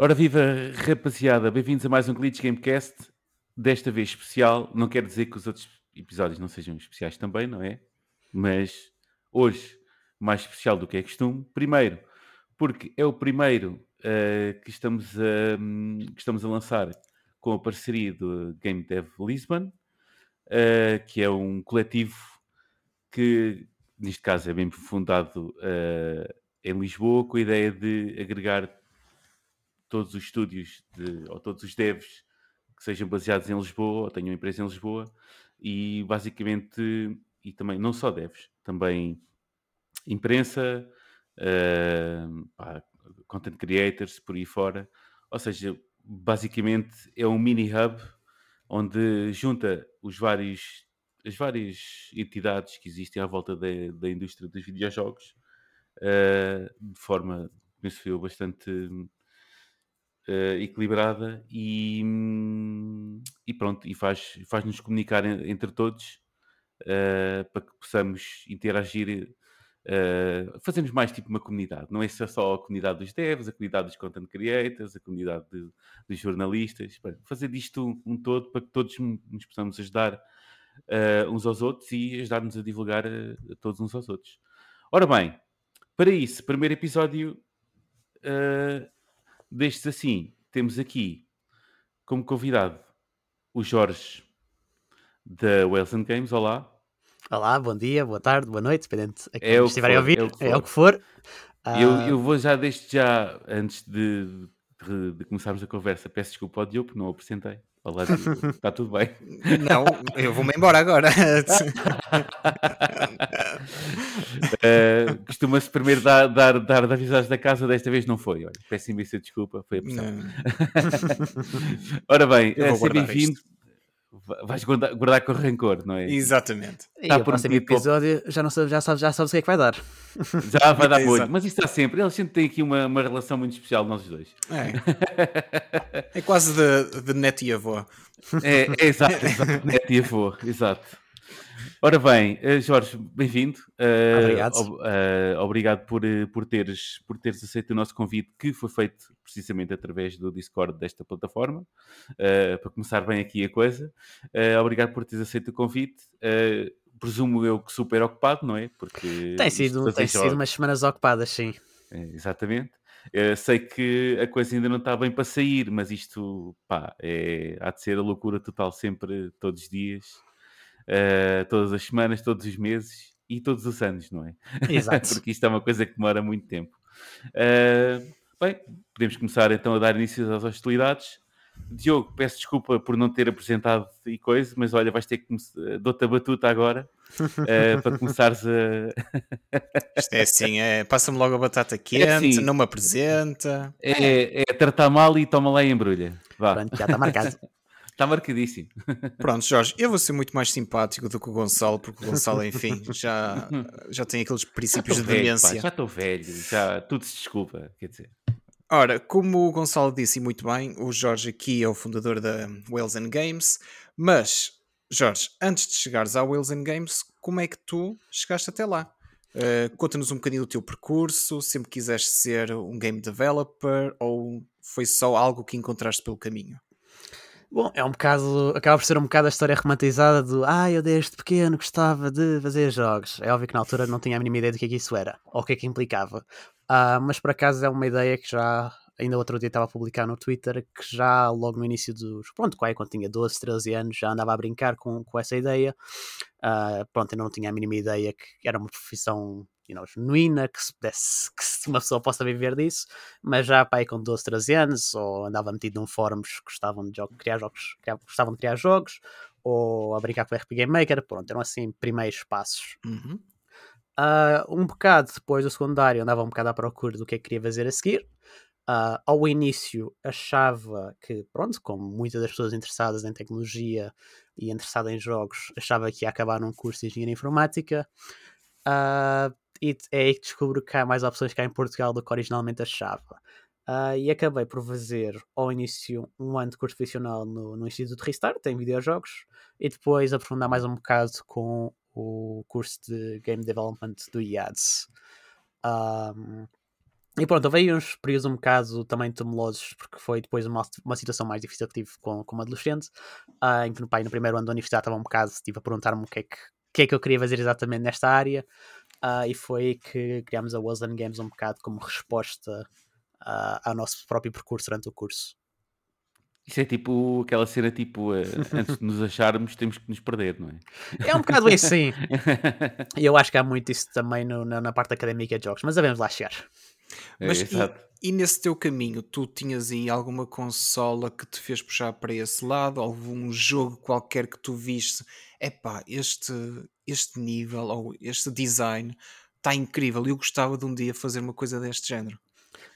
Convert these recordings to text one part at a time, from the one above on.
Ora viva, rapaziada, bem-vindos a mais um Glitch Gamecast, desta vez especial, não quer dizer que os outros episódios não sejam especiais também, não é? Mas hoje, mais especial do que é costume, primeiro, porque é o primeiro uh, que, estamos a, um, que estamos a lançar com a parceria do Game Dev Lisbon, uh, que é um coletivo que, neste caso, é bem fundado uh, em Lisboa, com a ideia de agregar todos os estúdios de, ou todos os devs que sejam baseados em Lisboa ou tenham empresa em Lisboa e basicamente, e também não só devs, também imprensa, uh, pá, content creators, por aí fora. Ou seja, basicamente é um mini hub onde junta os vários, as várias entidades que existem à volta da, da indústria dos videojogos uh, de forma, penso eu, bastante uh, equilibrada e, e, pronto, e faz, faz-nos comunicar entre todos uh, para que possamos interagir, uh, fazemos mais tipo uma comunidade, não é só a comunidade dos devs, a comunidade dos content creators, a comunidade de, dos jornalistas, fazer disto um, um, todo para que todos nos possamos ajudar uh, uns aos outros e ajudar-nos a divulgar a todos uns aos outros. Ora bem, para isso, primeiro episódio uh, destes assim, temos aqui como convidado o Jorge da Wales and Games. Olá. Olá, bom dia, boa tarde, boa noite, dependente a quem é estiverem a ouvir, é o que for. É eu, ah, eu vou já, desde já, antes de, de, de começarmos a conversa, peço desculpa ao Diogo, não o apresentei. Olá, está tudo bem? Não, eu vou-me embora agora. uh, Costuma-se primeiro dar, dar, dar, dar avisados da casa, desta vez não foi. Olha, peço imensa desculpa, foi a pressão. Ora bem, uh, seja bem-vindo vais guardar, guardar, com rancor, não é? Exatamente. E tá o próximo episódio já, não sabe, já, sabe, já sabes o que é que vai dar. Já vai dar muito, mas isto está sempre. Eles sempre têm aqui uma, uma relação muito especial, nós dois. É, é quase de, de net e avô. É, é exato, exato, net e avô, exato. Ora bem, eh, Jorge, bem-vindo. Uh, obrigado. Uh, obrigado por, por, teres, por teres aceito o nosso convite, que foi feito precisamente através do Discord desta plataforma, uh, para começar bem aqui a coisa. obrigado por teres aceito o convite. presumo eu que super ocupado, não é? Porque tem sido, tem sido umas semanas ocupadas, sim. É, exatamente. sei que a coisa ainda não está bem para sair, mas isto pá, é, há de ser a loucura total sempre, todos os dias uh, todas as semanas, todos os meses e todos os anos, não é? Exato. Porque isto é uma coisa que demora muito tempo. Uh, bem, podemos começar então a dar início às hostilidades. Diogo, peço desculpa por não ter apresentado e coisa, mas olha, vais ter que dou-te a batuta agora uh, para começares a. Isto é assim, é, passa-me logo a batata quente, é assim, não me apresenta. É, é, tratar mal e toma lá e embrulha. Vá. Pronto, já está marcado. Está marcadíssimo. Pronto, Jorge, eu vou ser muito mais simpático do que o Gonçalo, porque o Gonçalo, enfim, já, já tem aqueles princípios de demência. já estou velho, já tudo se desculpa, quer dizer. Ora, como o Gonçalo disse muito bem, o Jorge aqui é o fundador da Wales and Games, mas, Jorge, antes de chegares à Wales and Games, como é que tu chegaste até lá? Uh, Conta-nos um bocadinho do teu percurso, sempre quiseste ser um game developer ou foi só algo que encontraste pelo caminho? Bom, é um bocado. Acaba por ser um bocado a história romantizada do Ah, eu desde pequeno gostava de fazer jogos. É óbvio que na altura não tinha a mínima ideia do que é que isso era ou o que é que implicava. Uh, mas por acaso é uma ideia que já. Ainda outro dia estava a publicar no Twitter que já logo no início dos. Pronto, quando tinha 12, 13 anos já andava a brincar com, com essa ideia. Uh, pronto, eu não tinha a mínima ideia que era uma profissão you know, genuína, que se pudesse, que uma pessoa possa viver disso, mas já pai com 12, 13 anos, ou andava metido num fóruns que gostavam de jogos, criar jogos, gostavam de criar jogos, ou a brincar com o RP Game Maker, pronto, eram assim primeiros passos. Uhum. Uh, um bocado depois do secundário andava um bocado à procura do que é que queria fazer a seguir. Uh, ao início achava que, pronto, como muitas das pessoas interessadas em tecnologia e interessadas em jogos, achava que ia acabar num curso de engenharia informática. Uh, e é aí que descubro que há mais opções cá em Portugal do que originalmente achava. Uh, e acabei por fazer ao início um ano de curso profissional no, no Instituto Restart, em videojogos, e depois aprofundar mais um bocado com o curso de Game Development do IADS. Um, e pronto, houve uns períodos um bocado também tumultuosos, porque foi depois uma, uma situação mais difícil que tive com, como adolescente, uh, em que no, pai, no primeiro ano da universidade estava um bocado, estive a perguntar-me o que é que, que é que eu queria fazer exatamente nesta área, uh, e foi aí que criámos a Wilson Games um bocado como resposta uh, ao nosso próprio percurso durante o curso. Isso é tipo aquela cena tipo, uh, antes de nos acharmos temos que nos perder, não é? É um bocado assim. E eu acho que há muito isso também no, na, na, parte académica de jogos, mas devemos lá chegar. Mas é, e, e, nesse teu caminho, tu tinhas aí alguma consola que te fez puxar para esse lado? Algum jogo qualquer que tu viste? Epá, este, este nível ou este design está incrível e eu gostava de um dia fazer uma coisa deste género.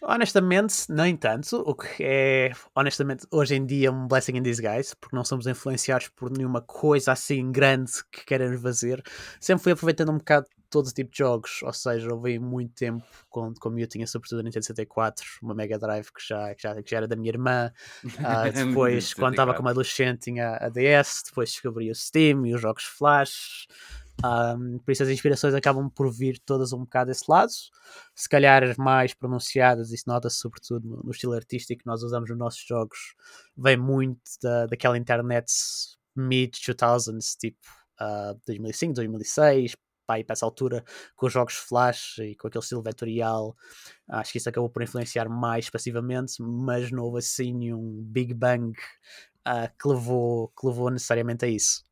Honestamente, nem tanto. O que é, honestamente, hoje em dia um blessing in disguise, porque não somos influenciados por nenhuma coisa assim grande que queremos fazer. Sempre fui aproveitando um bocado todo tipo de jogos, ou seja, houve muito tempo, quando, como eu tinha sobretudo a Nintendo 64, uma Mega Drive que já, que já, que já era da minha irmã, uh, depois quando estava como adolescente tinha a DS, depois descobri o Steam e os jogos Flash, um, por isso as inspirações acabam por vir todas um bocado desse lado, se calhar mais pronunciadas, isso nota-se sobretudo no, no, estilo artístico que nós usamos nos nossos jogos, vem muito da, daquela internet mid-2000s, tipo uh, 2005, 2006, pai para essa altura com os jogos Flash e com aquele estilo vetorial, acho que isso acabou por influenciar mais passivamente, mas não houve assim nenhum Big Bang uh, que, levou, que levou necessariamente a isso.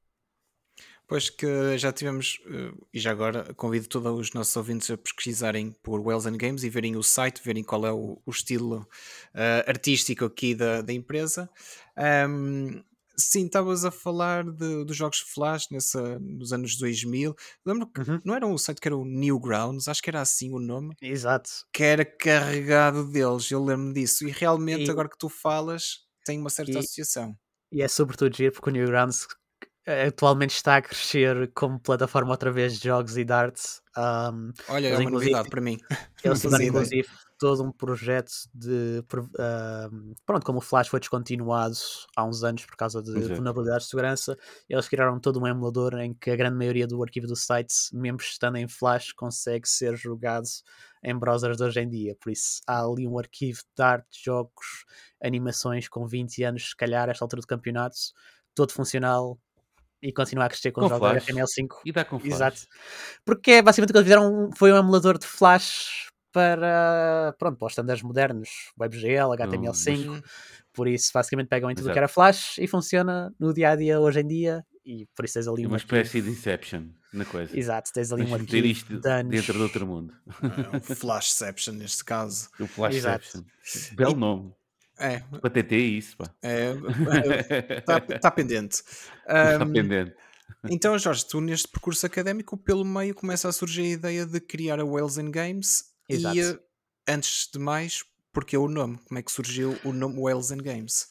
Pois que já tivemos, eh, e já agora convido todos os nossos ouvintes a pesquisarem por Wells and Games e verem o site, verem qual é o, o estilo uh, artístico aqui da, da empresa. Um, sim, estavas a falar de, dos jogos Flash nessa, nos anos 2000. Lembro que uhum. não era um site que era o Newgrounds, acho que era assim o nome. Exato. Que era carregado deles, eu lembro disso. E realmente, e... agora que tu falas, tem uma certa e... associação. E é sobretudo giro porque o Newgrounds atualmente está a crescer como plataforma outra vez de jogos e darts. Um, Olha, é uma novidade para mim. Eles fizeram inclusive todo um projeto de. Uh, pronto, como o Flash foi descontinuado há uns anos por causa de Exato. vulnerabilidades de segurança, eles criaram todo um emulador em que a grande maioria do arquivo do site, mesmo estando em Flash, consegue ser jogado em browsers de hoje em dia. Por isso há ali um arquivo de arte, jogos, animações com 20 anos, se calhar, a esta altura do campeonato, todo funcional, e continuar a crescer com, com jogos HTML5. E dá com Flash. Exato. Porque basicamente o que eles fizeram foi um emulador de Flash para, pronto, para os standards modernos, WebGL, HTML5. Hum. Por isso, basicamente pegam em tudo o que era Flash e funciona no dia a dia hoje em dia. E por isso tens ali é uma espécie de Inception na coisa. Exato, tens ali um arquivo isto de dentro de outro mundo. É, um Flashception neste caso. O Flashception. Belo nome. É. Para TT isso, pá. Está é, tá pendente. Está um, pendente. Então, Jorge, tu neste percurso académico, pelo meio começa a surgir a ideia de criar a Wales in Games. Exato. E antes de mais, porque é o nome? Como é que surgiu o nome Wales in Games?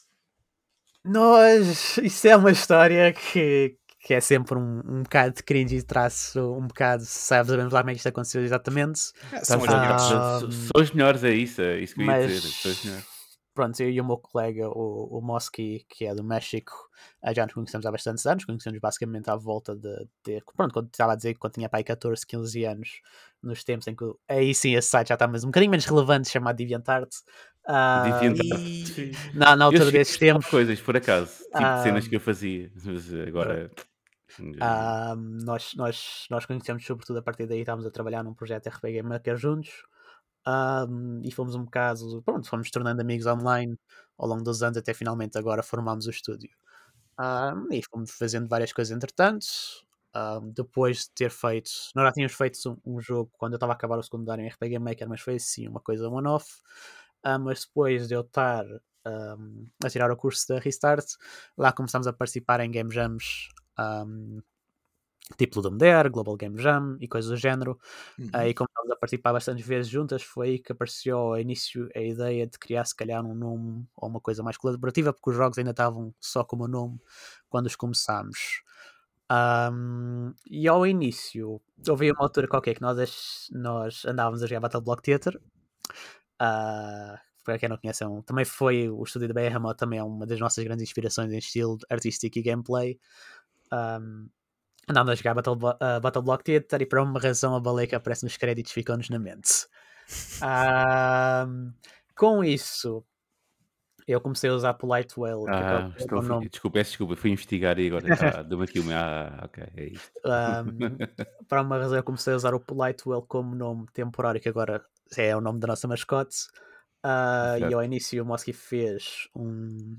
Nós, isso é uma história que, que é sempre um, um bocado de cringe e traço um bocado, sabemos lá como é que isto aconteceu exatamente. É, são, ah, são, são os melhores, é isso, é isso que eu ia mas, dizer. Pronto, eu e o meu colega, o, o Mosky, que é do México, eh, já nos conhecemos há bastantes anos, conhecemos basicamente à volta de, de pronto, quando estava a dizer que quando tinha pai 14, 15 anos, nos tempos em que aí sim esse site já está mas um bocadinho menos relevante, chamado DeviantArt. Uh, DeviantArt. E... Na, na altura desses tempos. coisas, por acaso, tipo uh, cenas que eu fazia, mas agora. Uh, nós, nós, nós conhecemos sobretudo a partir daí, estávamos a trabalhar num projeto RPG Maker juntos. Um, e fomos um bocado, pronto, fomos tornando amigos online ao longo dos anos, até finalmente agora formámos o estúdio. Um, e fomos fazendo várias coisas entretanto. Um, depois de ter feito, nós já tínhamos feito um, um jogo quando eu estava a acabar o secundário em RPG Maker, mas foi assim uma coisa one-off. mas depois de eu estar a tirar o curso da Restart, lá começámos a participar em Game Jams tipo Ludum Dare, Global Game Jam e coisas do género. Uhum. Uh, e como estávamos a participar bastantes vezes juntas, foi aí que apareceu ao início a ideia de criar se calhar um nome ou uma coisa mais colaborativa, porque os jogos ainda estavam só como nome quando os começámos. Um, e ao início, houve uma altura qualquer que nós, nós andávamos a jogar Battle Block Theater. Uh, para quem não conhece, é um, também foi o estúdio da Behemoth, também é uma das nossas grandes inspirações em estilo artístico e gameplay. Um, andávamos a jogar Battle, uh, Battle Block Theater e por uma razão a baleia que aparece nos créditos ficou-nos na mente. Um, com isso, eu comecei a usar Polite Whale. Ah, estou nome- desculpa, peço desculpa, fui investigar e agora tá, deu-me aqui uma. Ah, ok, é isto. um, para uma razão, eu comecei a usar o Polite Whale como nome temporário, que agora é o nome da nossa mascote. Ah, e ao início o Mosky fez um.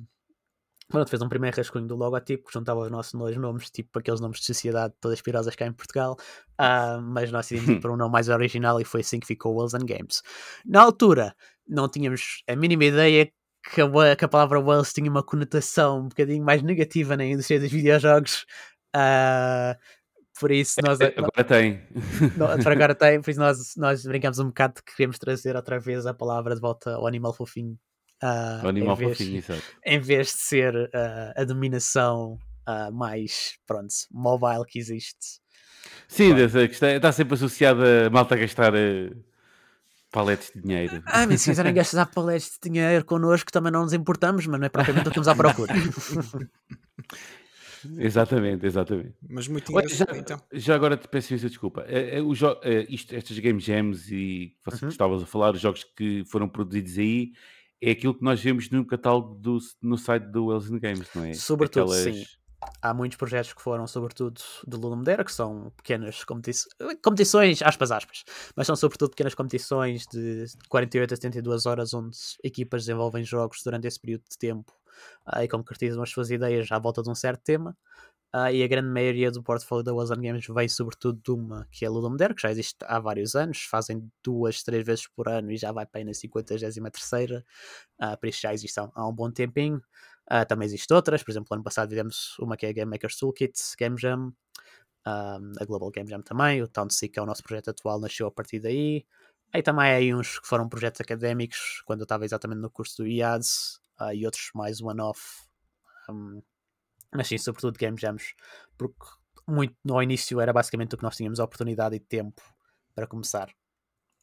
Pronto, fez um primeiro rascunho do logotipo que juntava os nossos dois nomes, tipo aqueles nomes de sociedade todas pirosas cá em Portugal, Ah, mas nós decidimos ir para um nome mais original e foi assim que ficou Wheels and Games. Na altura, não tínhamos a mínima ideia que a, que a palavra Wales tinha uma conotação um bocadinho mais negativa na indústria dos videojogos. Ah, por isso nós, Agora tem. para agora tem, por isso nós, nós brincamos um bocado que queremos trazer outra vez a palavra de volta ao animal fofinho. O animal em vez, fofinho, exato. em vez de ser ah, a dominação ah, mais pronto, mobile que existe. Sim, dessa questão- está sempre associada a malta a gastar eh, paletes de dinheiro. Ah, mas se quiserem gastar paletes de dinheiro connosco, também não nos importamos, mas não é propriamente o que estamos à procura. Exatamente, exatamente. Mas muito Olha, já, engraçado, então. já agora te peço imensa desculpa. Eh, eh, o jo- eh, isto, estas Game Jams e que você Uhum. estavas a falar, os jogos que foram produzidos aí, é aquilo que nós vemos no catálogo do, no site do Wells Games, não é? Sobretudo, Aquelas- sim. Há muitos projetos que foram, sobretudo, do Lula Madeira, que são pequenas competi- competições, aspas, aspas, mas são sobretudo pequenas competições de 48 a 72 horas, onde equipas desenvolvem jogos durante esse período de tempo ah, e concretizam as suas ideias à volta de um certo tema. Ah, e a grande maioria do portfólio da Warzone Games vem sobretudo de uma que é a Dare, que já existe há vários anos, fazem duas, três vezes por ano e já vai para aí na 53 uh, por isso já existe há, um bom tempinho. Ah, também existem outras, por exemplo, ano passado fizemos uma que é a Game Maker's Toolkit, Game Jam, a Global Game Jam também, o Town Seek, que é o nosso projeto atual, nasceu a partir daí. Aí também há aí uns que foram projetos académicos, quando eu estava exatamente no curso do IADS, ah, e outros mais one-off. Um, mas sim, sobretudo Game Jams, porque muito no início era basicamente o que nós tínhamos a oportunidade e tempo para começar.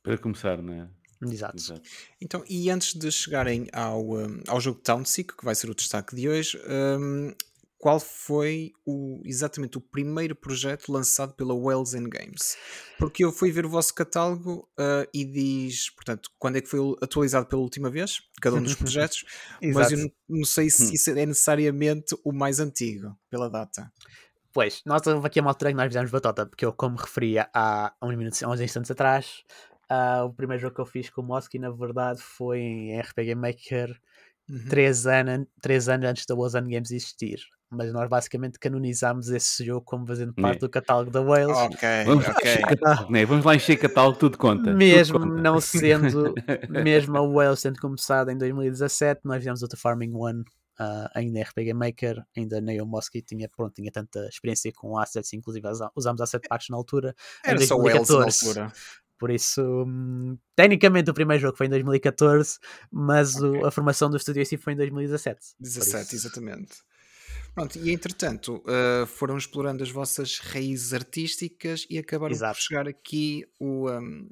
Para começar, não é? Exato. Exato. Então, e antes de chegarem ao, um, ao jogo Townseek, que vai ser o destaque de hoje, um, qual foi o, exatamente o primeiro projeto lançado pela Wells and Games? Porque eu fui ver o vosso catálogo uh, e diz, portanto, quando é que foi atualizado pela última vez, cada um dos projetos, mas eu não, não sei se isso é necessariamente o mais antigo, pela data. Pois, nós houve aqui uma altura em que nós fizemos batota, porque eu, como referia há uns, minutos, há uns instantes atrás, ah, o primeiro jogo que eu fiz com o Mosky, na verdade, foi em RPG Maker Uhum. 3 anos, três anos antes da Warzone Games existir. Mas nós basicamente canonizámos esse jogo como fazendo parte É. do catálogo da Wales. Ok, Vamos, lá ok. encher catálogo, não é? Vamos lá encher catálogo, tudo conta. mesmo tudo conta. não sendo, mesmo a Wales tendo começado em 2017, nós fizemos o The Farming One ah, ainda em RPG Maker, ainda nem o Mosky tinha, pronto, tinha tanta experiência com assets, inclusive usámos asset packs na altura. Era só Wells na 2014. altura. Por isso, hum, tecnicamente o primeiro jogo foi em 2014, mas o- a formação do estúdio em si foi em 2017. Por 17, isso- exatamente. Pronto, e entretanto uh, foram explorando as vossas raízes artísticas e acabaram Exato. por chegar aqui o. um,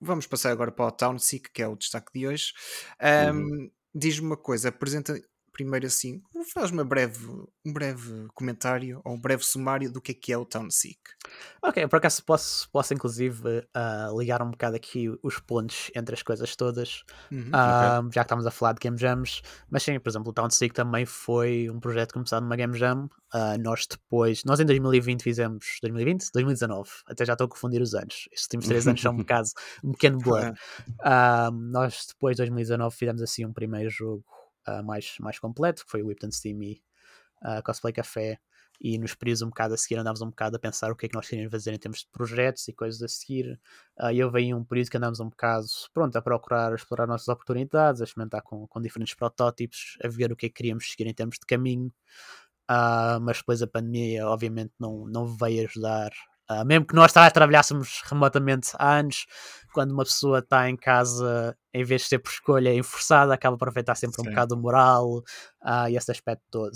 vamos passar agora para o Town Seek, que é o destaque de hoje. Um, Uhum. Diz-me uma coisa, apresenta primeiro assim, faz uma breve, um breve comentário ou um breve sumário do que é que é o Town Seek. Ok, por acaso posso, posso inclusive ah, ligar um bocado aqui os pontos entre as coisas todas, Uhum. ah, já que estamos a falar de Game Jams, mas sim, por exemplo, o Town Seek também foi um projeto começado numa Game Jam. Ah, nós depois, nós em 2020 fizemos 2020, 2019, até já estou a confundir os anos. Estes últimos três anos são um bocado um pequeno blur. Nós depois de 2019 fizemos assim um primeiro jogo ah, mais, mais completo, que foi o Whipped Steam e ah, Cosplay Café. E nos períodos um bocado a seguir andávamos um bocado a pensar o que é que nós queríamos fazer em termos de projetos e coisas a seguir. Ah, E veio um período que andámos um bocado pronto a procurar explorar nossas oportunidades, a experimentar com, com diferentes protótipos, a ver o que é que queríamos seguir em termos de caminho. Ah, mas depois a pandemia obviamente não, não veio ajudar. Ah, mesmo que nós tra- trabalhássemos remotamente há anos, quando uma pessoa está em casa, em vez de ser por escolha enforçada, acaba por aproveitar sempre um Sim. bocado o moral ah, e esse aspecto todo.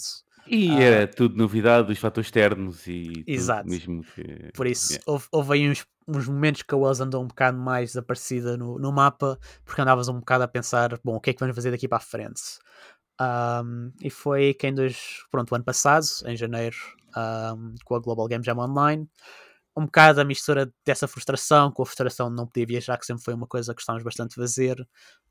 E Ah. era tudo novidade, os fatores externos e tudo Exato. mesmo que. Por isso, Yeah. houve, houve aí uns, uns momentos que a Wells andou um bocado mais desaparecida no, no mapa, porque andavas um bocado a pensar, bom, o que é que vamos fazer daqui para a frente? Ahm, e foi que em dois, pronto, o ano passado, em janeiro, ahm, com a Global Game Jam Online, um bocado a mistura dessa frustração, com a frustração de não poder viajar, que sempre foi uma coisa que gostávamos bastante de fazer.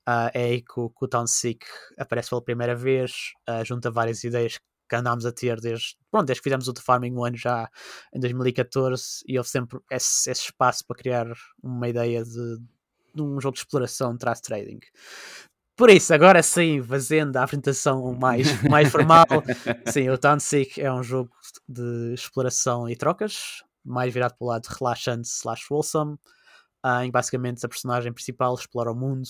Uh, é aí que, que o Town Sick aparece pela primeira vez, uh, junta várias ideias que andámos a ter desde, pronto, desde que fizemos o The Farming One já em 2014 e houve sempre esse, esse espaço para criar uma ideia de, de um jogo de exploração de trading. Por isso, agora sim, fazendo a apresentação mais, mais formal, sim, o Town Sick é um jogo de exploração e trocas, mais virado para o lado relaxante slash wholesome, uh, em que basicamente a personagem principal explora o mundo,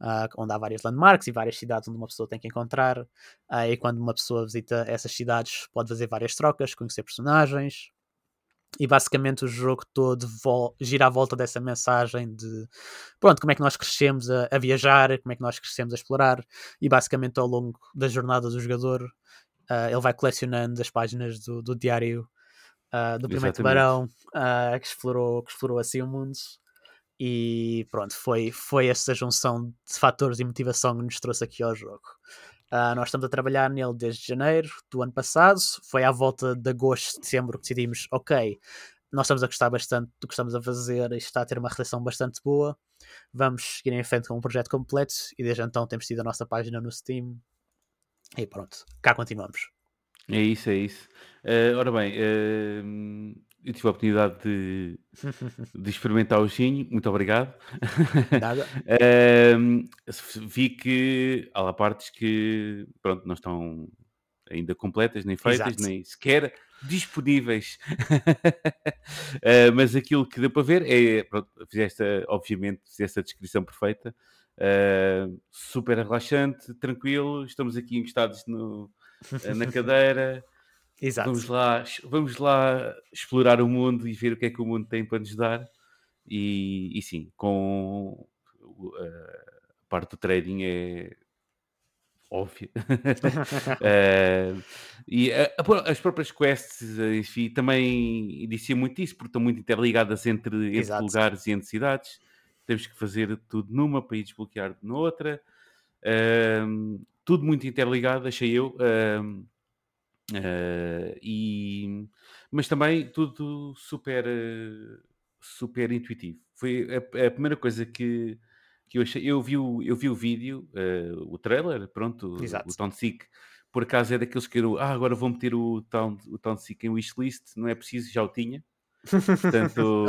uh, onde há várias landmarks e várias cidades onde uma pessoa tem que encontrar, uh, e quando uma pessoa visita essas cidades pode fazer várias trocas, conhecer personagens, e basicamente o jogo todo gira à volta dessa mensagem de pronto, como é que nós crescemos a, a, viajar, como é que nós crescemos a explorar. E basicamente ao longo da jornada do jogador uh, ele vai colecionando as páginas do, do diário uh, do primeiro tubarão uh, que, explorou, que explorou assim o mundo e pronto, foi, foi essa junção de fatores e motivação que nos trouxe aqui ao jogo. Uh, nós estamos a trabalhar nele desde janeiro do ano passado. Foi à volta de agosto, setembro que decidimos: ok, nós estamos a gostar bastante do que estamos a fazer e está a ter uma recepção bastante boa. Vamos seguir em frente com um projeto completo. E desde então temos tido a nossa página no Steam. E pronto, cá continuamos. É isso, é isso. Uh, ora bem, uh, eu tive a oportunidade de, de experimentar o ginho, muito obrigado. Nada. vi que há lá partes que pronto, não estão ainda completas, nem feitas, Exato. nem sequer disponíveis. uh, mas aquilo que deu para ver é, pronto, fizeste, obviamente, fizeste a descrição perfeita. Uh, super relaxante, tranquilo, estamos aqui encostados no, na cadeira. Exato. Vamos lá, vamos lá explorar o mundo e ver o que é que o mundo tem para nos dar. E, e sim, com a parte do trading é óbvia. uh, e as próprias quests, enfim, também dizia muito isso, porque estão muito interligadas entre, entre lugares e entre cidades. Temos que fazer tudo numa para ir desbloquear noutra. Uh, tudo muito interligado, achei eu. Uh, Uh, e, mas também tudo super, super intuitivo. Foi a, a, primeira coisa que, que eu achei. Eu vi o, eu vi o vídeo, uh, o trailer, pronto, Exato. o, o Town. Por acaso é daqueles que eu, ah, agora vou meter o Town, o Town Sick em wishlist. Não é preciso, já o tinha. Portanto,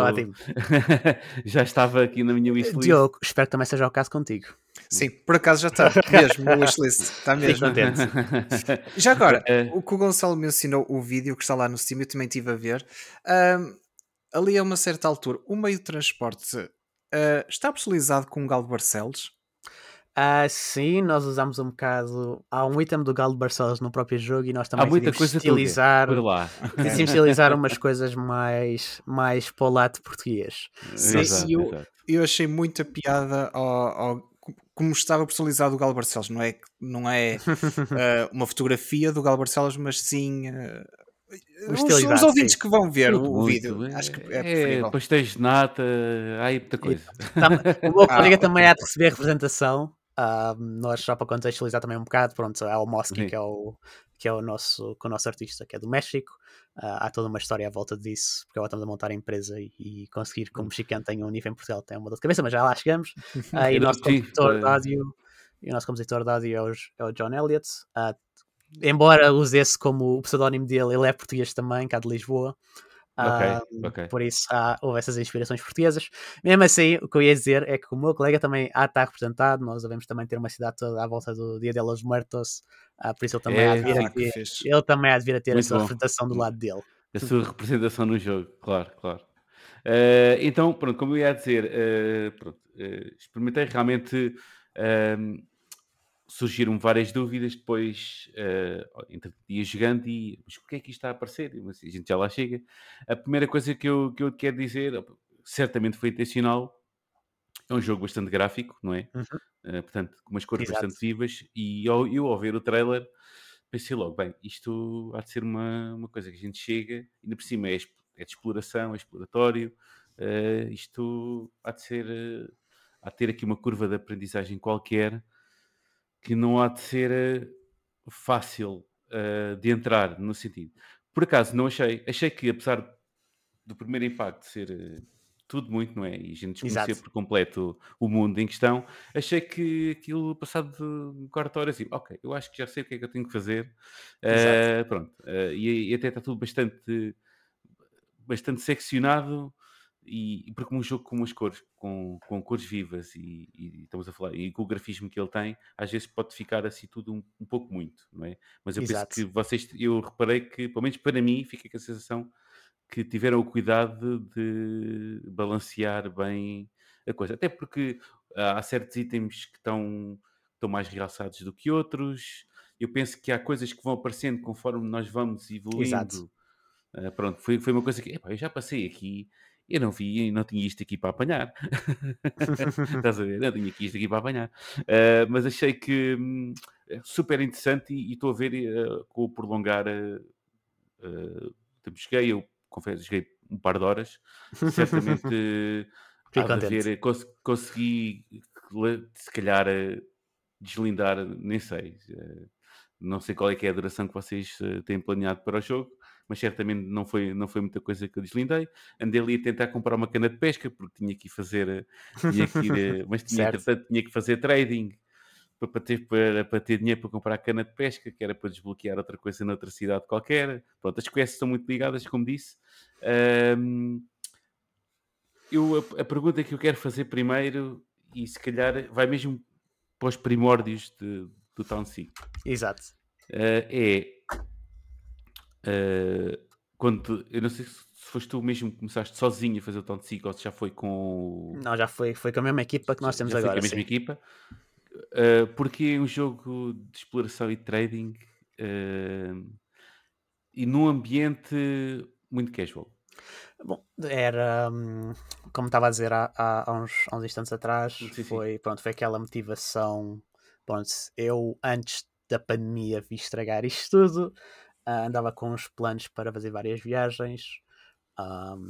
já estava aqui na minha wishlist. Diogo, espero que também seja o caso contigo. Sim, por acaso já está mesmo o wishlist. Está mesmo. já agora, é. o que o Gonçalo mencionou, o vídeo que está lá no Steam, eu também estive a ver. Um, ali a uma certa altura, o meio de transporte uh, está personalizado com o Galo Barcelos. Ah, sim, nós usamos um bocado. Há um item do Galo de Barcelos no próprio jogo e nós também coisa estilizar, decidimos estilizar umas coisas mais, mais para o lado português. Sim, exato, eu, exato. eu achei muita piada ao, ao, como estava personalizado o Galo Barcelos. Não é, não é uh, uma fotografia do Galo Barcelos, mas sim. Uh, os, os, ouvintes sim. que vão ver muito, o, vídeo, acho que é, é preferível. pastéis de nata, há aí muita coisa. Tá, o meu colega ah, também há de receber representação Uh, nós, só para contextualizar também um bocado, pronto, é o Mosky que é o, que é o nosso, que é o nosso artista, que é do México. Uh, há toda uma história à volta disso, porque agora estamos a montar a empresa e, e conseguir que o hum. mexicano tenha um nível em Portugal tem uma dor de cabeça, mas já lá chegamos. Uh, e, o nosso compositor de áudio, e o nosso compositor de áudio é o, é o John Elliott. embora use esse como o pseudónimo dele, ele é português também, cá de Lisboa. Okay, um, okay. Por isso há, houve essas inspirações portuguesas. Mesmo assim, o que eu ia dizer é que o meu colega também há estar representado. Nós devemos também ter uma cidade toda à volta do Dia de los Muertos. Uh, por isso ele também, é, há de vir a ter, ele também há de vir a ter Muito a sua bom. representação do lado dele. A sua representação no jogo, claro, claro. Uh, então, pronto, como eu ia dizer, uh, pronto, experimentei realmente surgiram várias dúvidas depois, uh, entre dias jogando e mas o que é que isto está a aparecer? Mas, a gente já lá chega. A primeira coisa que eu, que eu quero dizer, certamente foi intencional, é um jogo bastante gráfico, não é? Uhum. Uh, portanto, com umas cores Exato. bastante vivas e ao, eu ao ver o trailer pensei logo, bem, isto há de ser uma, uma coisa que a gente chega, ainda por cima é, é de exploração, é exploratório, uh, isto há de ser, uh, há de ter aqui uma curva de aprendizagem qualquer que não há de ser eh, fácil uh, de entrar no sentido. Por acaso, não achei. Achei que, apesar do primeiro impacto ser uh, tudo muito, não é? E a gente desconhecer Exato. por completo o mundo em questão, achei que aquilo passado de quarta hora assim, ok, eu acho que já sei o que é que eu tenho que fazer. Uh, pronto. E, e, até está tudo bastante, bastante seccionado. E, porque um jogo com umas cores, com, com cores vivas e, e, estamos a falar, e com o grafismo que ele tem, às vezes pode ficar assim tudo um, um pouco muito, não é? Mas eu Exato. penso que vocês, eu reparei que, pelo menos para mim, fica com a sensação que tiveram o cuidado de balancear bem a coisa. Até porque há certos itens que estão, estão mais realçados do que outros. Eu penso que há coisas que vão aparecendo conforme nós vamos evoluindo. Exato. Uh, pronto, foi, foi uma coisa que epá, eu já passei aqui, eu não vi, não tinha isto aqui para apanhar. Estás a ver? Não tinha aqui isto aqui para apanhar. Uh, mas achei que hum, super interessante e estou a ver uh, com o prolongar. Uh, cheguei, eu confesso, joguei um par de horas, certamente há de ver, cons consegui, se calhar, deslindar, nem sei, não sei qual é é a duração que vocês têm planeado para o jogo, mas certamente não foi, não foi muita coisa que eu deslindei. Andei ali a tentar comprar uma cana de pesca, porque tinha que ir fazer, tinha que ir, mas tinha, entretanto, tinha que fazer trading para ter, para, para ter dinheiro para comprar cana de pesca, que era para desbloquear outra coisa noutra cidade qualquer. Pronto, as quests estão muito ligadas, como disse. Um, eu, a, a, pergunta que eu quero fazer primeiro, e se calhar vai mesmo para os primórdios de, do Town Seek. Exato. Uh, é uh, quando eu não sei se foste tu mesmo que começaste sozinho a fazer o Town Seek ou se já foi com. Não, já foi, foi com a mesma equipa que nós temos já agora. Foi com a mesma sim. equipa. Uh, porque é um jogo de exploração e trading uh, e num ambiente muito casual. Bom, era hum, como estava a dizer há, há, uns, há uns instantes atrás, sim, foi, sim. Pronto, foi aquela motivação. Pronto, eu antes da pandemia vi estragar isto tudo, uh, andava com uns planos para fazer várias viagens. Um,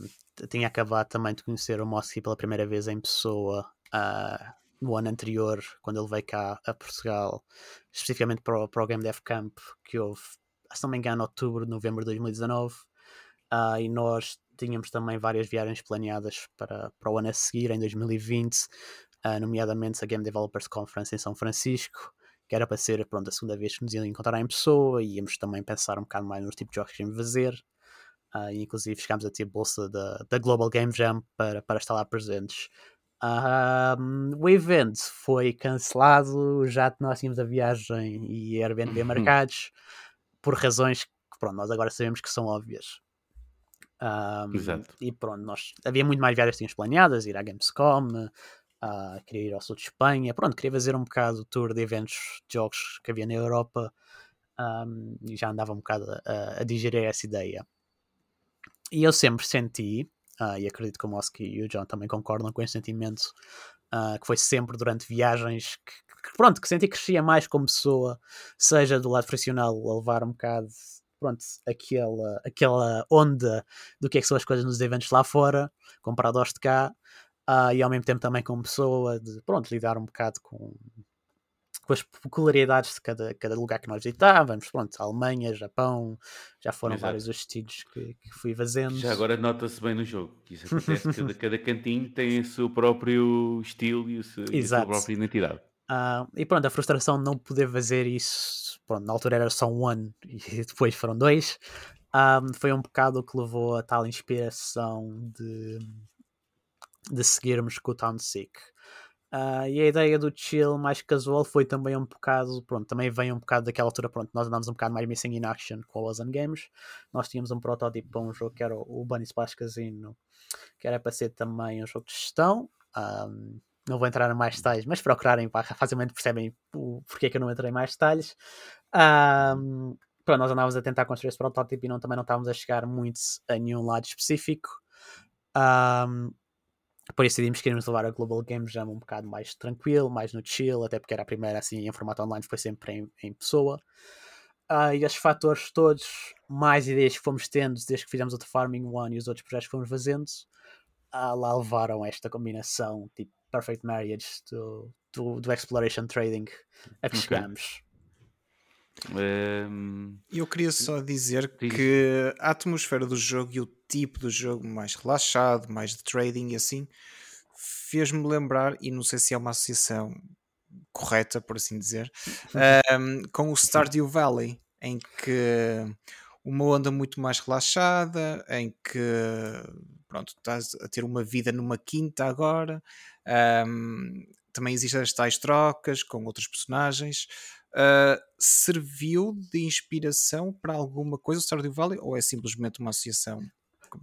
tinha acabado também de conhecer o Mosky pela primeira vez em pessoa uh, no ano anterior, quando ele veio cá a Portugal, especificamente para o, para o Game Dev Camp, que houve, se não me engano, outubro, novembro de 2019. Uh, e nós tínhamos também várias viagens planeadas para, para o ano a seguir, em 2020, uh, ah, nomeadamente a Game Developers Conference em São Francisco, que era para ser pronto, a segunda vez que nos iam encontrar em pessoa e íamos também pensar um bocado mais nos tipos de jogos que íamos fazer. Uh, e inclusive chegámos a ter bolsa da, da Global Game Jam para, para estar lá presentes. Um, o evento foi cancelado, já nós tínhamos a viagem e Airbnb uhum. marcados por razões que pronto, nós agora sabemos que são óbvias. Um, Exato. E pronto, nós havia muito mais viagens que tínhamos planeadas, ir à Gamescom, uh, queria ir ao sul de Espanha, pronto, queria fazer um bocado o tour de eventos de jogos que havia na Europa um, e já andava um bocado a, a digerir essa ideia. E eu sempre senti, uh, e acredito que o Moski e o John também concordam com esse sentimento, uh, que foi sempre durante viagens que, que, pronto, que senti que crescia mais como pessoa, seja do lado profissional, a levar um bocado pronto, aquela, aquela onda do que é que são as coisas nos eventos lá fora, comparado aos de cá, uh, e ao mesmo tempo também como pessoa de, pronto, lidar um bocado com, com as peculiaridades de cada, cada lugar que nós visitávamos, pronto, Alemanha, Japão, já foram Exato. vários os destinos que, que fui fazendo. Já agora nota-se bem no jogo, que isso acontece, cada, cada cantinho tem o seu próprio estilo e, o seu, e a sua própria identidade. Uh, e pronto, a frustração de não poder fazer isso, pronto, na altura era só um ano e depois foram dois, um, foi um bocado o que levou a tal inspiração de, de seguirmos com o Town Sick. Uh, e a ideia do chill mais casual foi também um bocado, pronto, também vem um bocado daquela altura, pronto, nós andamos um bocado mais missing in action com o Ozone Games, nós tínhamos um protótipo para um jogo que era o Bunny Splash Casino, que era para ser também um jogo de gestão, um, não vou entrar em mais detalhes, mas procurarem facilmente percebem o porquê que eu não entrei em mais detalhes. Um, pronto, nós andávamos a tentar construir esse protótipo e não, também não estávamos a chegar muito a nenhum lado específico. Um, por isso decidimos que íamos levar a Global Game Jam um bocado mais tranquilo, mais no chill, até porque era a primeira assim em formato online, foi sempre em, em pessoa. Uh, e esses fatores todos, mais ideias que fomos tendo desde que fizemos o The Farming One e os outros projetos que fomos fazendo, uh, lá levaram esta combinação tipo perfect marriage do, do, do exploration trading a que okay. chegamos. Ehm, Eu queria só dizer Diz. que a atmosfera do jogo e o tipo do jogo mais relaxado, mais de trading e assim, fez-me lembrar, e não sei se é uma associação correta, por assim dizer, ahm, com o Stardew Valley, em que uma onda muito mais relaxada, em que pronto, estás a ter uma vida numa quinta agora. ahm, também existem as tais trocas com outros personagens. Uh, serviu de inspiração para alguma coisa o Stardew Valley ou é simplesmente uma associação?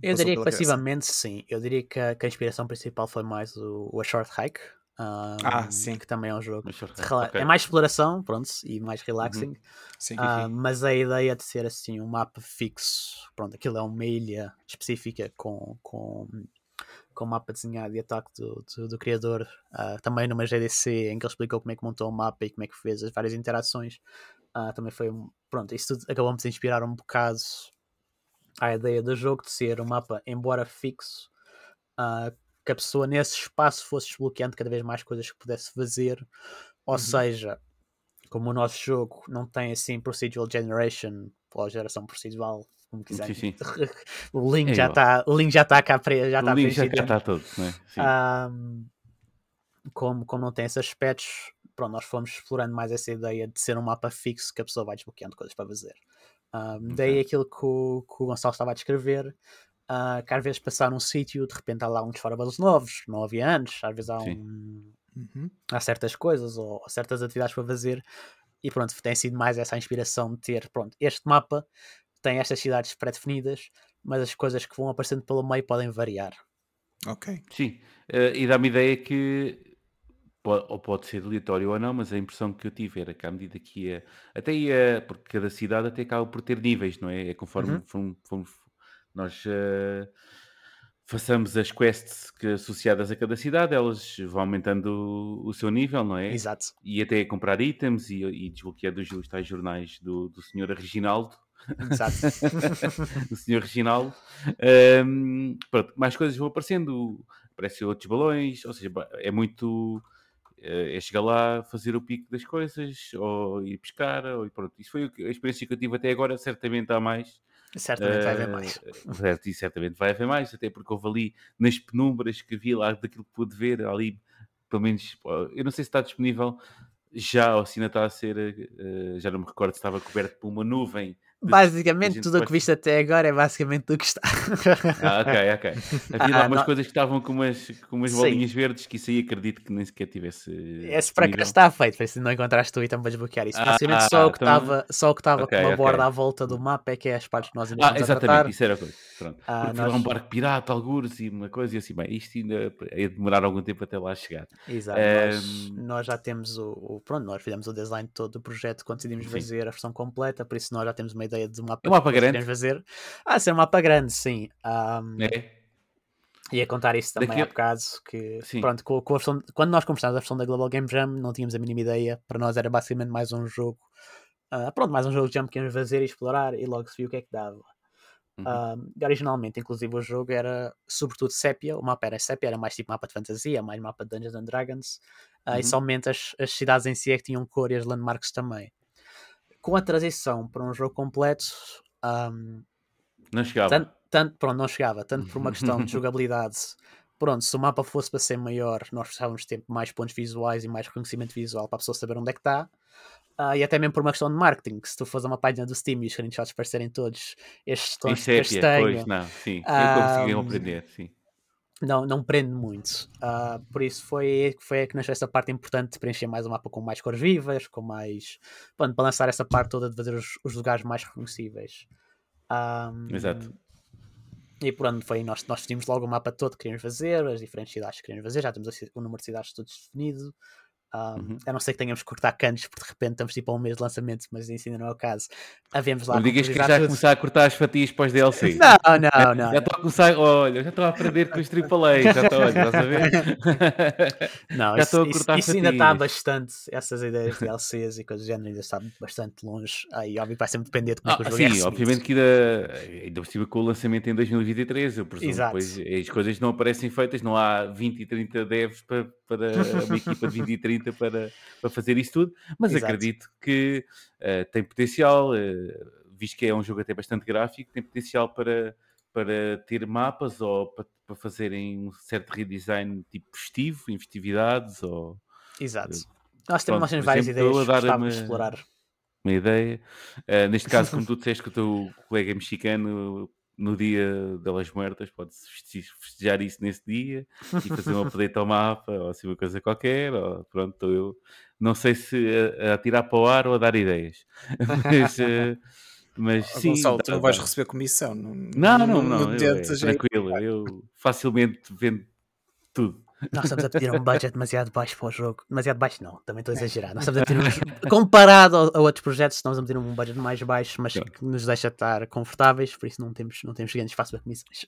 Eu diria que passivamente sim. Eu diria que a, que a inspiração principal foi mais o, o A Short Hike. um, Ah, sim. Que também é um jogo. mas só- de rela- ok. É mais exploração, pronto, e mais relaxing. Sim. Ah, mas a ideia de ser assim um mapa fixo, pronto, aquilo é uma ilha específica com, com, com mapa desenhado e ataque do, do, do criador, ah, também numa GDC em que ele explicou como é que montou o mapa e como é que fez as várias interações. Ah, também foi um- pronto, isso tudo acabou-me de inspirar um bocado à ideia do jogo de ser um mapa, embora fixo, ah, que a pessoa nesse espaço fosse desbloqueando cada vez mais coisas que pudesse fazer, ou Uhum. seja, como o nosso jogo não tem assim procedural generation ou geração procedural, como quiserem, Sim, sim. o link É já está o link já está cá pre, já o está link já está todo, é? Sim. Ahm, como, como não tem esses aspectos, pronto, nós fomos explorando mais essa ideia de ser um mapa fixo que a pessoa vai desbloqueando coisas para fazer. Ahm, Daí aquilo que o, que o Gonçalo estava a descrever, ah, que às vezes passar num sítio, de repente há lá uns forables novos, não havia antes, às vezes há, um, Uhum. há certas coisas ou certas atividades para fazer e pronto, tem sido mais essa inspiração de ter, pronto, este mapa tem estas cidades pré-definidas, mas as coisas que vão aparecendo pelo meio podem variar. Ok. Sim, eh, e dá-me ideia que ou pode ser aleatório ou não, mas a impressão que eu tive era que à medida que ia, até ia, porque cada cidade até acaba por ter níveis, não é? É conforme Uhum. fom- fomos- nós eh, façamos as quests que, associadas a cada cidade, elas vão aumentando o, o seu nível, não é? Exato. E até comprar itens e, e desbloquear dos os tais jornais do, do senhor Reginaldo. Exato. do senhor Reginaldo. Ahm, pronto, mais coisas vão aparecendo, aparecem outros balões, ou seja, é muito. Eh, É chegar lá, fazer o pico das coisas, ou ir pescar, ou, pronto. Isso foi a experiência que eu tive até agora. Certamente há mais. Certamente vai haver eh, mais. certo, e certamente vai haver mais, até porque houve ali nas penumbras que vi lá daquilo que pude ver, ali, pelo menos, eu não sei se está disponível já ou se ainda está a ser, eh, já não me recordo se estava coberto por uma nuvem Basicamente, tudo o que viste até agora é basicamente o que está. Ah, ok, ok. Havia Ah, lá umas não- coisas que estavam com umas, com umas Sim. bolinhas verdes que isso aí acredito que nem sequer tivesse. Esse para cá está feito, se não encontraste tu então para desbloquear isso. Ah, Basicamente, só o que então- estava só o que estava Ok, com uma ok. borda à volta do mapa é que é as partes que nós ainda Ah, exatamente, tratar. isso era a coisa. Pronto. Ah, Porque nós- um barco pirata, algures e uma coisa e assim, bem, isto ainda ia demorar algum tempo até lá chegar. Exato, nós, Ehm, nós já temos o, o- Pronto, nós fizemos o design todo do projeto quando decidimos Sim. fazer a versão completa, por isso nós já temos uma ideia de mapa É um mapa que grande? fazer. Ah, ser um mapa grande, sim. Ahm, É? Ia contar isso também Daqui há bocado, que Sim. pronto, com, com versão, quando nós começámos a versão da Global Game Jam, não tínhamos a mínima ideia, para nós era basicamente mais um jogo, ah, pronto, mais um jogo de jump que íamos fazer e explorar e logo se viu o que é que dava. Uhum. Ah, originalmente, inclusive, o jogo era sobretudo Sepia, o mapa era Sepia, era mais tipo mapa de fantasia, mais mapa de Dungeons and Dragons, ah, Uhum. e somente as, as cidades em si é que tinham cor e as landmarks também. Com a transição para um jogo completo, ahm, Não chegava. tanto, tanto, pronto, não chegava, tanto por uma questão de jogabilidade. Pronto, se o mapa fosse para ser maior, nós precisávamos ter mais pontos visuais e mais reconhecimento visual para a pessoa saber onde é que está. Ah, e até mesmo por uma questão de marketing, se tu fores uma página do Steam e os screenshots aparecerem todos estes Em tons de castanho, pois, não, sim. Eu consegui aprender, sim. Não, não prende muito. Ah, por isso foi, foi que nasceu essa parte importante de preencher mais o mapa com mais cores vivas, com mais. Pronto, para lançar essa parte toda de fazer os, os lugares mais reconhecíveis. Ahm, Exato. E pronto, foi nós, nós definimos logo o mapa todo que queríamos fazer, as diferentes cidades que queríamos fazer, já temos o número de cidades todos definido. Uhum. A não ser que tenhamos que cortar cantos, porque de repente estamos tipo a um mês de lançamento, mas isso ainda não é o caso. Havemos lá Não digas que já tudo. começar a cortar as fatias para os DLC. Não, não, não. Já estou a começar, olha, já estou a aprender com os AAA, já estou, olha, estás a ver? Não, Já estou a isso- cortar isso ainda está fatias. bastante, essas ideias de DLCs e coisas do género ainda está bastante longe. Aí, óbvio, vai sempre depender de como é Ah, que o jogo é sim, obviamente que ainda, ainda com o lançamento em 2023, eu presumo Exato. depois as coisas não aparecem feitas, não há 20 e 30 devs para, para uma equipa de 20 e 30 tinta para, para fazer isso tudo, mas Exato. acredito que uh, tem potencial, uh, visto que é um jogo até bastante gráfico, tem potencial para, para ter mapas ou para, para fazerem um certo redesign tipo festivo, em festividades ou... Exato. Uh, Nós temos pronto, várias sempre ideias que gostávamos de explorar. uma ideia. Uh, neste caso, como tu disseste que o teu colega mexicano no dia delas muertas pode feste- festejar isso nesse dia e fazer um update ao mapa ou assim uma coisa qualquer, ou pronto, estou eu não sei se a, a tirar para o ar ou a dar ideias. mas, uh, mas sim, Gonçalo, dá- tu não vais receber comissão. Não, Não, não, não, eu, é, aí. tranquilo, eu facilmente vendo tudo. Nós estamos a pedir um budget demasiado baixo para o jogo. Demasiado baixo, não, também estou a exagerar. Nós estamos a pedir um, comparado a, outros projetos, estamos a pedir um budget mais baixo, mas Claro. que nos deixa estar confortáveis, por isso não temos, não temos grande espaço para comissões.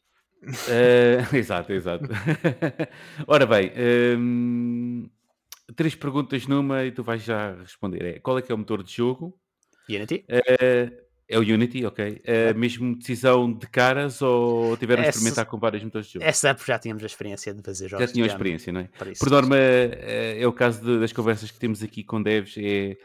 Eh, exato, exato. Ora bem, hum, três perguntas numa e tu vais já responder. É, qual é que é o motor de jogo? Unity? Eh, é o Unity, ok. Eh, mesmo decisão de caras ou tiveram a Essa- experimentar com vários motores de jogo? Essa app já tínhamos a experiência de fazer jogos. Já tinham género, experiência, não é? por norma, eh, é o caso de- das conversas que temos aqui com devs. É...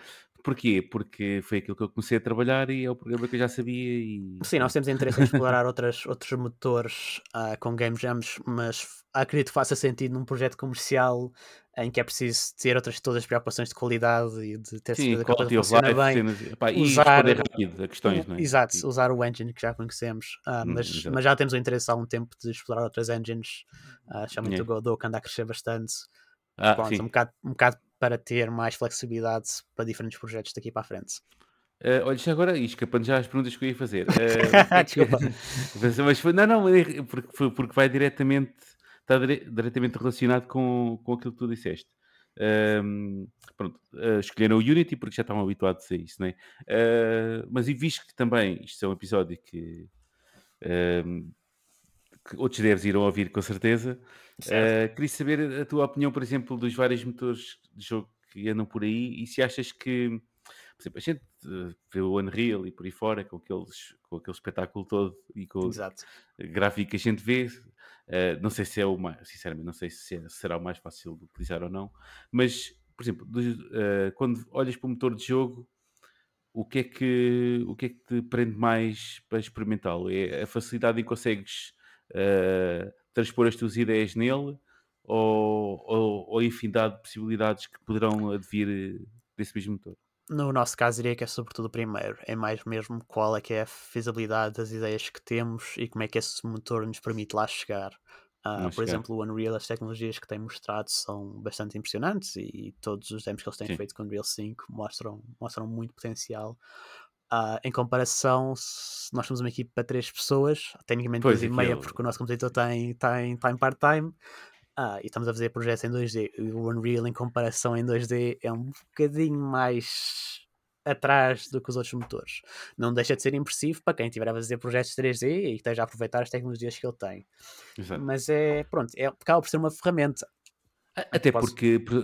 Porquê? Porque foi aquilo que eu comecei a trabalhar e é o programa que eu já sabia e... Sim, nós temos interesse em explorar outras, outros motores ah, com game jams, mas acredito que faça sentido num projeto comercial em que é preciso ter outras todas as preocupações de qualidade e de ter Sim, certeza que a coisa funciona bem. cenas, e usar rápido a questões, não é? Exato, E- usar o engine que já conhecemos, ah, Hum, mas, exato. mas já temos o interesse há um tempo de explorar outras engines, uh, chamam-te Yeah. o Godot, que anda a crescer bastante. Ah, Pronto, um, bocado, um bocado para ter mais flexibilidade para diferentes projetos daqui para a frente. Eh, olha, já agora, e escapando já as perguntas que eu ia fazer. eh, Desculpa. mas, não, não, é porque, porque vai diretamente, está dire- diretamente relacionado com, com aquilo que tu disseste. Ahm, pronto, eh, escolheram o Unity porque já estavam habituados a isso, não é? Eh, mas e visto que também isto é um episódio que, ahm, que outros devs irão ouvir com certeza, eh, queria saber a tua opinião, por exemplo, dos vários motores de jogo que andam por aí e se achas que, por exemplo, a gente eh, vê o Unreal e por aí fora com, aqueles, com aquele espetáculo todo e com o Exato. gráfico que a gente vê, eh, não sei se é o mais, sinceramente, não sei se é- será o mais fácil de utilizar ou não, mas, por exemplo, eh, quando olhas para o motor de jogo, o que é que, o que, é que te prende mais para experimentá-lo? É a facilidade em que consegues eh, transpor as tuas ideias nele ou, ou, ou a infinidade de possibilidades que poderão advir desse mesmo motor? No nosso caso, diria que é sobretudo o primeiro. É mais mesmo qual é que é a feasibilidade das ideias que temos e como é que esse motor nos permite lá chegar. Lá por chegar. exemplo, o Unreal, as tecnologias que tem mostrado são bastante impressionantes e todos os demos que eles têm Sim. feito com o Unreal 5 mostram, mostram muito potencial. Ah, em comparação, nós somos uma equipe para três pessoas, tecnicamente Pois, duas e meia, porque o nosso computador tem, tem, tem part-time, ah, e estamos a fazer projetos em 2D. E o Unreal, em comparação em 2D, é um bocadinho mais atrás do que os outros motores. Não deixa de ser impressivo para quem estiver a fazer projetos 3D e que esteja a aproveitar as tecnologias que ele tem. Exato. Mas é, pronto, é, acaba por ser uma ferramenta. Até Posso- porque por-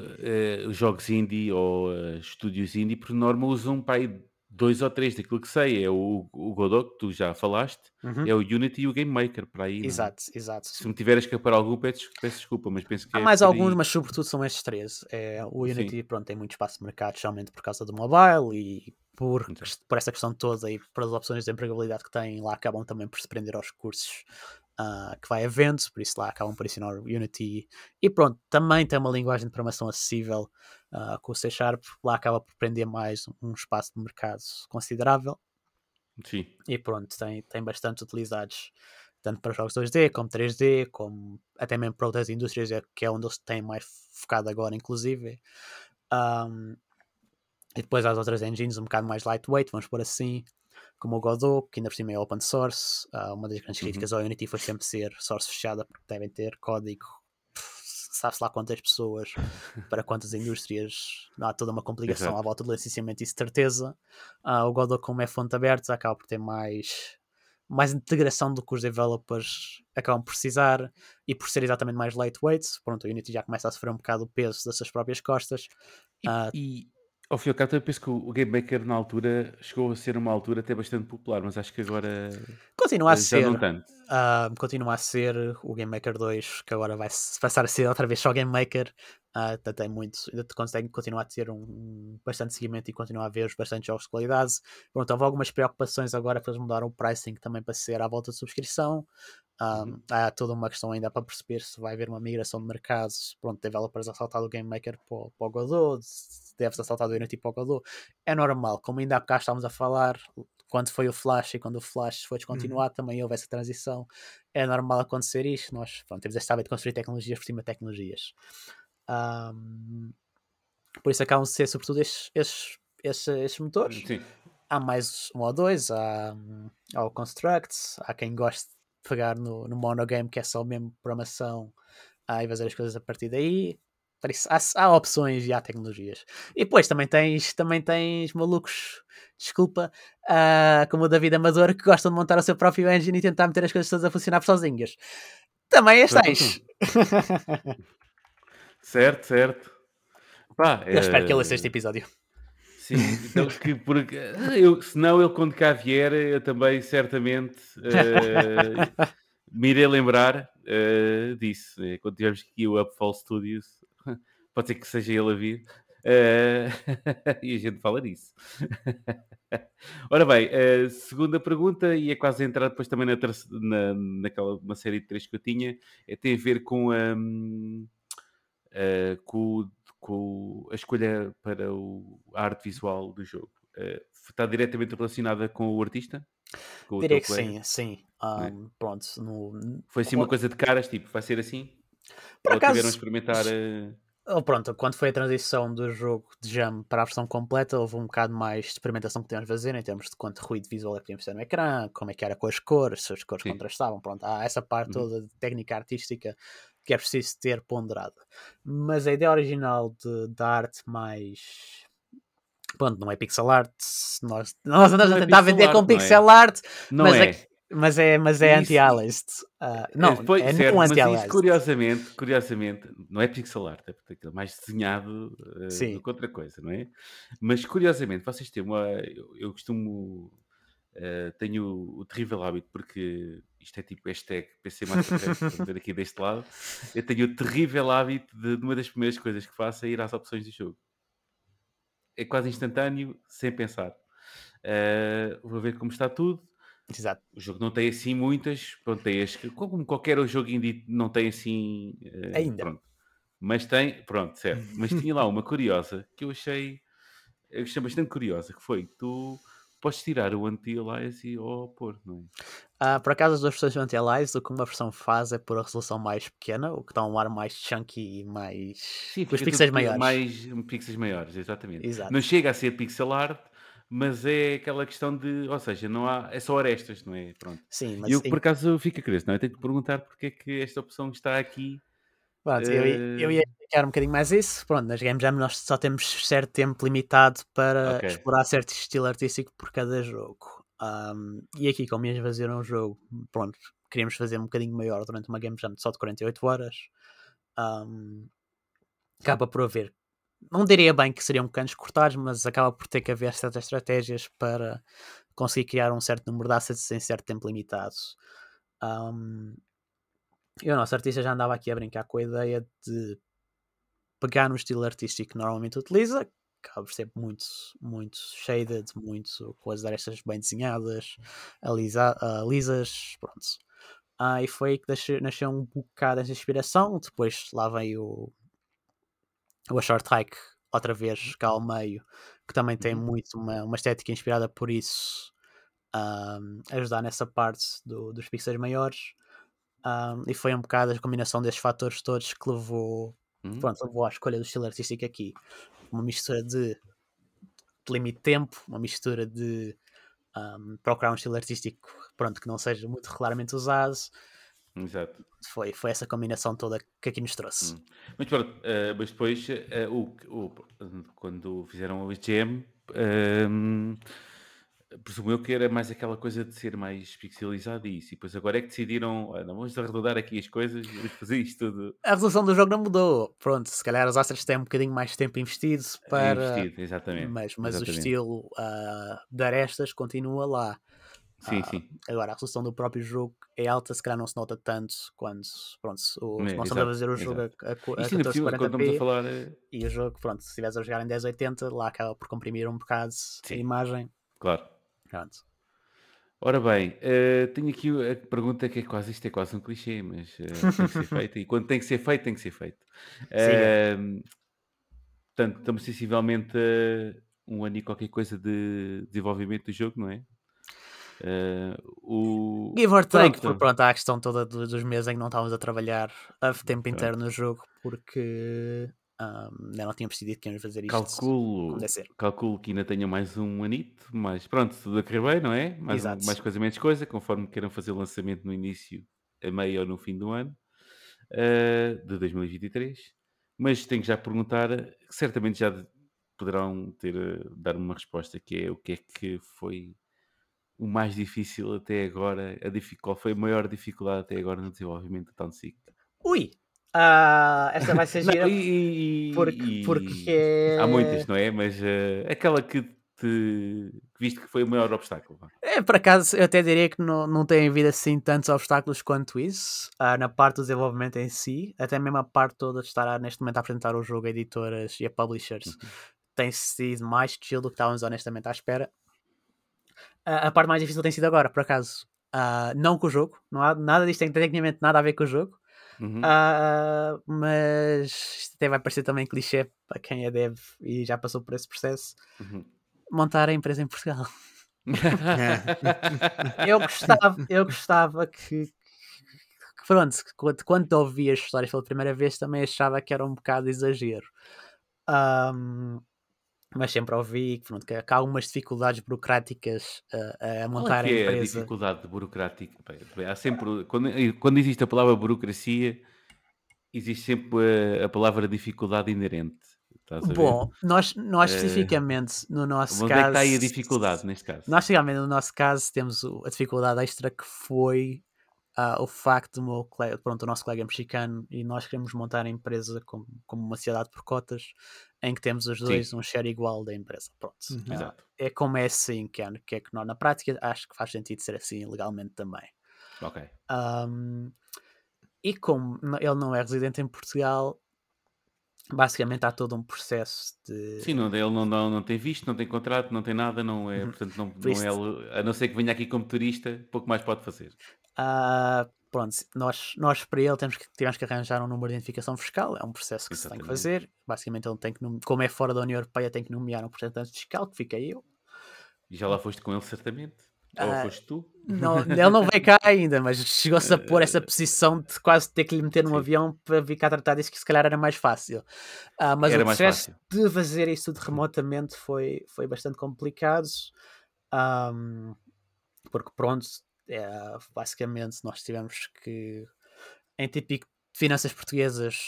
os jogos indie ou eh, estúdios indie, por norma, usam para aí dois ou três daquilo que sei. É o, o Godot, que tu já falaste, Uhum. é o Unity e o Game Maker, para aí. é? Exato, exato. Se me tiver a escapar algum, peço, peço desculpa, mas penso que Há é mais alguns, mas sobretudo são estes três. É, o Sim. Unity pronto, tem muito espaço de mercado, especialmente por causa do mobile e por, por essa questão toda e pelas opções de empregabilidade que têm, lá acabam também por se prender aos recursos ah, que vai havendo, por isso lá acabam por ensinar o Unity. E pronto, também tem uma linguagem de programação acessível ah, com o C Sharp, lá acaba por prender mais um espaço de mercado considerável. Sim, E pronto, tem, tem bastante utilizados, tanto para jogos 2D, como 3D, como até mesmo para outras indústrias, é- que é onde eles têm mais focado agora, inclusive. Um, e depois há as outras engines um bocado mais lightweight, vamos por assim, como o Godot, que ainda por cima é open source. Ah, uma das grandes Uhum. críticas ao Unity foi sempre ser source fechada, porque devem ter código, sabe-se lá quantas pessoas, para quantas indústrias, há toda uma complicação Exato. à volta do licenciamento e certeza. Ah, o Godot, como é fonte aberta, acaba por ter mais, mais integração do que os developers acabam por precisar e por ser exatamente mais lightweight. Pronto, o Unity já começa a sofrer um bocado o peso das suas próprias costas. E, Ah. e ao fim e ao cabo, eu penso que o Game Maker na altura chegou a ser uma altura até bastante popular, mas acho que agora Continua a eh, já ser. não tanto. Uh, continua a ser o Game Maker 2, que agora vai passar a ser outra vez só Game Maker. Uh, ainda tem muito, ainda consegue continuar a ter um, bastante seguimento e continuar a ver bastante jogos de qualidade. Pronto, houve algumas preocupações agora que eles mudaram o pricing também para ser à volta de subscrição. Um, uhum. Há toda uma questão ainda para perceber se vai haver uma migração de mercados. Pronto, developers a saltar do Game Maker para, para o Godot, deve-se a saltar do Unity para o Godot. É normal, como ainda há bocado estávamos a falar, quando foi o Flash e quando o Flash foi descontinuado, uhum. também houve essa transição. É normal acontecer isto. Nós pronto, temos esta hábito de construir tecnologias por cima de tecnologias. Um, por isso acabam de ser, sobretudo, estes, estes, estes, estes motores. Sim. Há mais um ou dois, há, há o Construct, há quem goste pegar no, no monogame, que é só mesmo programação, ah, e fazer as coisas a partir daí. Há, há, opções e há tecnologias. E depois também tens, também tens malucos, desculpa, uh, como o David Amador, que gostam de montar o seu próprio engine e tentar meter as coisas todas a funcionar por sozinhas. Também as tens. certo, certo. Pá, eu é... espero que ele este episódio. Sim, então que por, eu, senão ele quando cá vier, eu também certamente uh, me irei lembrar uh, disso. Né? Quando tivermos aqui o Upfall Studios, pode ser que seja ele a vir. Uh, e a gente fala disso. Ora bem, uh, segunda pergunta, e é quase entrar depois também na, na, naquela uma série de três que eu tinha, é, tem a ver com, um, uh, com, com, a escolha para o, a arte visual do jogo. está diretamente relacionada com o artista? Com Diria que sim, sim. Um, é? Pronto, no... Foi assim uma coisa de caras, tipo, vai ser assim? Por Ou acaso... tiveram a experimentar... Oh, pronto, quando foi a transição do jogo de Jam para a versão completa, houve um bocado mais de experimentação que tínhamos a fazer em termos de quanto ruído visual é que podíamos ter no ecrã, como é que era com as cores, se as cores Sim. contrastavam. Pronto, há essa parte uhum. toda de técnica artística que é preciso ter ponderada. Mas a ideia original de, da arte mais. Pronto, não é pixel art. Nós, nós andamos a é tentar vender art, com pixel é. art, não mas é. é mas é, mas é anti-alist. Uh, não, Depois, é certo, um anti-alist. curiosamente, curiosamente, não é pixel art, é mais desenhado uh, do que outra coisa, não é? Mas curiosamente, vocês têm uma. Eu, eu costumo. Uh, tenho o, o, terrível hábito, porque isto é tipo hashtag PC Masterclass, ver aqui deste lado. Eu tenho o terrível hábito de, de uma das primeiras coisas que faço é ir às opções do jogo. É quase instantâneo, sem pensar. Uh, vou ver como está tudo Exato. O jogo não tem assim muitas, pronto, tem as que, como qualquer jogo indie, não tem assim. Uh, Ainda. Pronto. Mas tem, pronto, certo. Mas tinha lá uma curiosa que eu achei, eu achei bastante curiosa, que foi tu podes tirar o anti-alias ou pôr, não é? Ah, por acaso as duas versões do anti-alias, o que uma versão faz é pôr a resolução mais pequena, o que dá um ar mais chunky e mais... Sim, com os pixels maiores. Mais pixels maiores, exatamente. Exato. Não chega a ser pixel art, mas é aquela questão de, ou seja, não há, é só arestas, não é? Pronto. Sim, mas eu por acaso fico curioso, não é? Eu tenho que perguntar porque é que esta opção está aqui. Pronto, uh... eu, eu ia explicar um bocadinho mais isso. Pronto, nas Game Jam nós só temos certo tempo limitado para okay. explorar certo estilo artístico por cada jogo. Um, e aqui, como ias fazer um jogo, pronto, queríamos fazer um bocadinho maior durante uma Game Jam só de 48 horas. Um, acaba por haver não diria bem que seriam cantos cortados, mas acaba por ter que haver certas estratégias para conseguir criar um certo número de assets em certo tempo limitado. Um, e o nosso artista já andava aqui a brincar com a ideia de pegar no estilo artístico que normalmente utiliza, acaba ser muito, muito shaded, muito com as arestas bem desenhadas, alisa, uh, lisas, pronto. Ah, e foi aí que nasceu um bocado essa inspiração. Depois lá veio o, o A Short Hike, outra vez cá ao meio, que também tem uhum. muito uma, uma estética inspirada por isso, um, ajudar nessa parte do, dos pixels maiores. Um, e foi um bocado a combinação destes fatores todos que levou, uhum. pronto, levou à escolha do estilo artístico aqui. Uma mistura de, de limite de tempo, uma mistura de um, procurar um estilo artístico pronto, que não seja muito regularmente usado Exato. Foi, foi essa combinação toda que aqui nos trouxe. Hum. Muito pronto, uh, mas depois, uh, o, o, quando fizeram o IGM, uh, presumo eu que era mais aquela coisa de ser mais pixelizado e isso. E depois agora é que decidiram, não, vamos arredondar aqui as coisas e vamos fazer isto tudo. A resolução do jogo não mudou. Pronto, se calhar os Astros têm um bocadinho mais tempo investido para. Investido, exatamente. Mas, mas exatamente. o estilo uh, de arestas continua lá. Sim, Ah, sim. Agora, a resolução do próprio jogo é alta, se calhar não se nota tanto quando pronto, os, É, estamos a exato, fazer o jogo a, a, a a 1440p falar. eh, e o jogo, pronto, se estiveres a jogar em 1080, lá acaba por comprimir um bocado a Sim. imagem. Claro. Pronto. Ora bem, eh, tenho aqui a pergunta que é quase isto, é quase um clichê, mas eh, tem que ser feito. E quando tem que ser feito, tem que ser feito. Ehm, portanto, estamos sensivelmente a um ano e qualquer coisa de desenvolvimento do jogo, não é? Eh, o... Give or take, Pronto. pronto, há a questão toda do- dos meses em que não estávamos a trabalhar a tempo inteiro no jogo porque ah, ainda não tínhamos decidido que íamos fazer isto. Calculo, ser. calculo que ainda tenha mais um anito, mas pronto, tudo a correr bem, não é? Mais, um- mais coisa, menos coisa, conforme queiram fazer o lançamento no início, a meio ou no fim do ano eh, de 2023. Mas tenho que já perguntar, certamente já de- poderão ter eh, dar-me uma resposta que é o que é que foi o mais difícil até agora, a qual foi a maior dificuldade até agora no desenvolvimento do Town Seek? Ui! Ah, esta vai ser Não, gira e- e- porque, e- porque Há muitas, não é? Mas eh, aquela que te que viste que foi o maior obstáculo. É, por acaso, eu até diria que não, não tem havido assim tantos obstáculos quanto isso, ah, na parte do desenvolvimento em si, até mesmo a parte toda de estar a, neste momento a apresentar o jogo a editoras e a publishers Uhum. tem sido mais chill do que estávamos honestamente à espera. Ah, a parte mais difícil tem sido agora, por acaso. Ah, não com o jogo, não há nada disto tem tecnicamente nada a ver com o jogo, Uhum. Ah, mas isto até vai parecer também clichê para quem é dev e já passou por esse processo. Uhum. Montar a empresa em Portugal. eu gostava, eu gostava que, que pronto, quando, quando ouvi as histórias pela primeira vez também achava que era um bocado exagero. Ahm, mas sempre ouvi que, pronto, que há algumas dificuldades burocráticas ah, a Qual montar é a que é a empresa. dificuldade burocrática? Há sempre, quando, quando existe a palavra burocracia, existe sempre a, a palavra dificuldade inerente. A? Bom, nós, nós Eh, especificamente no nosso Onde caso. é que está aí a dificuldade neste caso? Nós, especialmente no nosso caso, temos a dificuldade extra que foi ah, o facto do meu colega, pronto, o nosso colega é mexicano e nós queremos montar a empresa como, como uma sociedade por cotas em que temos os dois um share igual da empresa. Pronto. Uhum. Ah, Exato. é como é assim que é, que é que nós, na prática, acho que faz sentido ser assim legalmente também. Ok. Ahm, e como ele não é residente em Portugal, basicamente há todo um processo de. Sim, não, ele não, não, não tem visto, não tem contrato, não tem nada, não é, Uhum. portanto, não, Por não é, a não ser que venha aqui como turista, pouco mais pode fazer. Ah, pronto, nós, nós para ele temos que, tivemos que arranjar um número de identificação fiscal, é um processo que se tem que Exatamente. fazer. Basicamente, ele tem que, como é fora da União Europeia, tem que nomear um representante fiscal, que fica eu. E já lá foste com ele, certamente? Ou Ah, foste tu? Não, ele não veio cá ainda, mas chegou-se a pôr essa posição de quase ter que lhe meter num Sim. avião para vir cá tratar disso, que se calhar era mais fácil. Ah, mas Era o processo de fazer isso tudo remotamente foi, foi bastante complicado. Ahm, porque pronto, é, basicamente nós tivemos que em típico de finanças portuguesas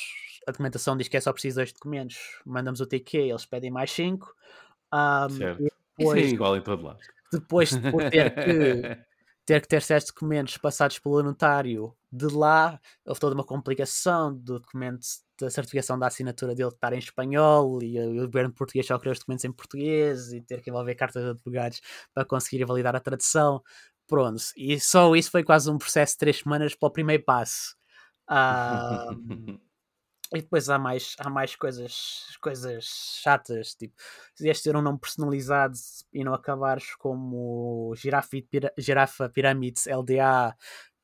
a documentação diz que é só preciso dois documentos mandamos o TQ, eles pedem mais cinco Ahm, Certo. Isso é depois, igual em todo lado. depois de ter que ter que ter certos documentos passados pelo notário de lá, houve toda uma complicação do documento da certificação da assinatura dele estar em espanhol e o governo português só queria os documentos em português e ter que envolver cartas de advogados para conseguir validar a tradução. Pronto, e só isso foi quase um processo de três semanas para o primeiro passo. Ah, e depois há mais, há mais coisas, coisas chatas, tipo, se ter um nome personalizado e não acabares como girafa, pira, girafa Pirâmides LDA,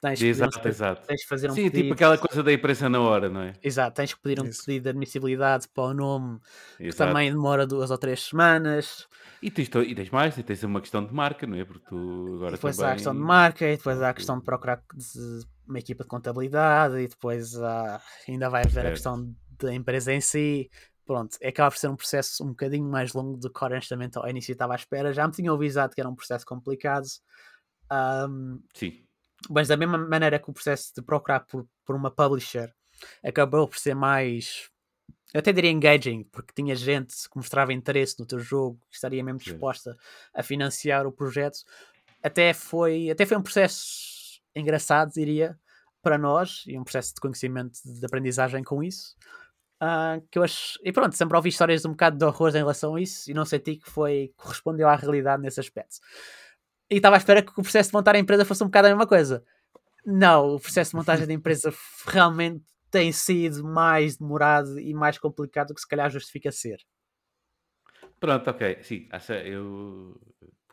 tens que, exato, pedir, exato. tens que fazer um Sim, pedido. tipo aquela coisa da imprensa na hora, não é? Exato, tens que pedir um Isso. pedido de admissibilidade para o nome, que Exato. também demora duas ou três semanas. E tens, e tens mais, e tens uma questão de marca, não é? Porque tu agora E depois também... há a questão de marca, e depois há a questão de procurar de- uma equipa de contabilidade, e depois há- ainda vai haver a questão da empresa em si. Pronto, é acaba por ser um processo um bocadinho mais longo do que honestamente ao início estava à espera. Já me tinham avisado que era um processo complicado. Ahm, Sim, mas da mesma maneira que o processo de procurar por, por uma publisher acabou por ser mais eu até diria engaging, porque tinha gente que mostrava interesse no teu jogo, que estaria mesmo disposta a financiar o projeto. Até foi, até foi um processo engraçado, diria, para nós, e um processo de conhecimento, de aprendizagem com isso. Ah, que eu acho, e pronto, sempre ouvi histórias de um bocado de horror em relação a isso e não senti que foi correspondeu à realidade nesse aspecto. E estava à espera que o processo de montar a empresa fosse um bocado a mesma coisa. Não, o processo de montagem da empresa realmente tem sido mais demorado e mais complicado do que se calhar justifica ser. Pronto, ok. Sim, acha, eu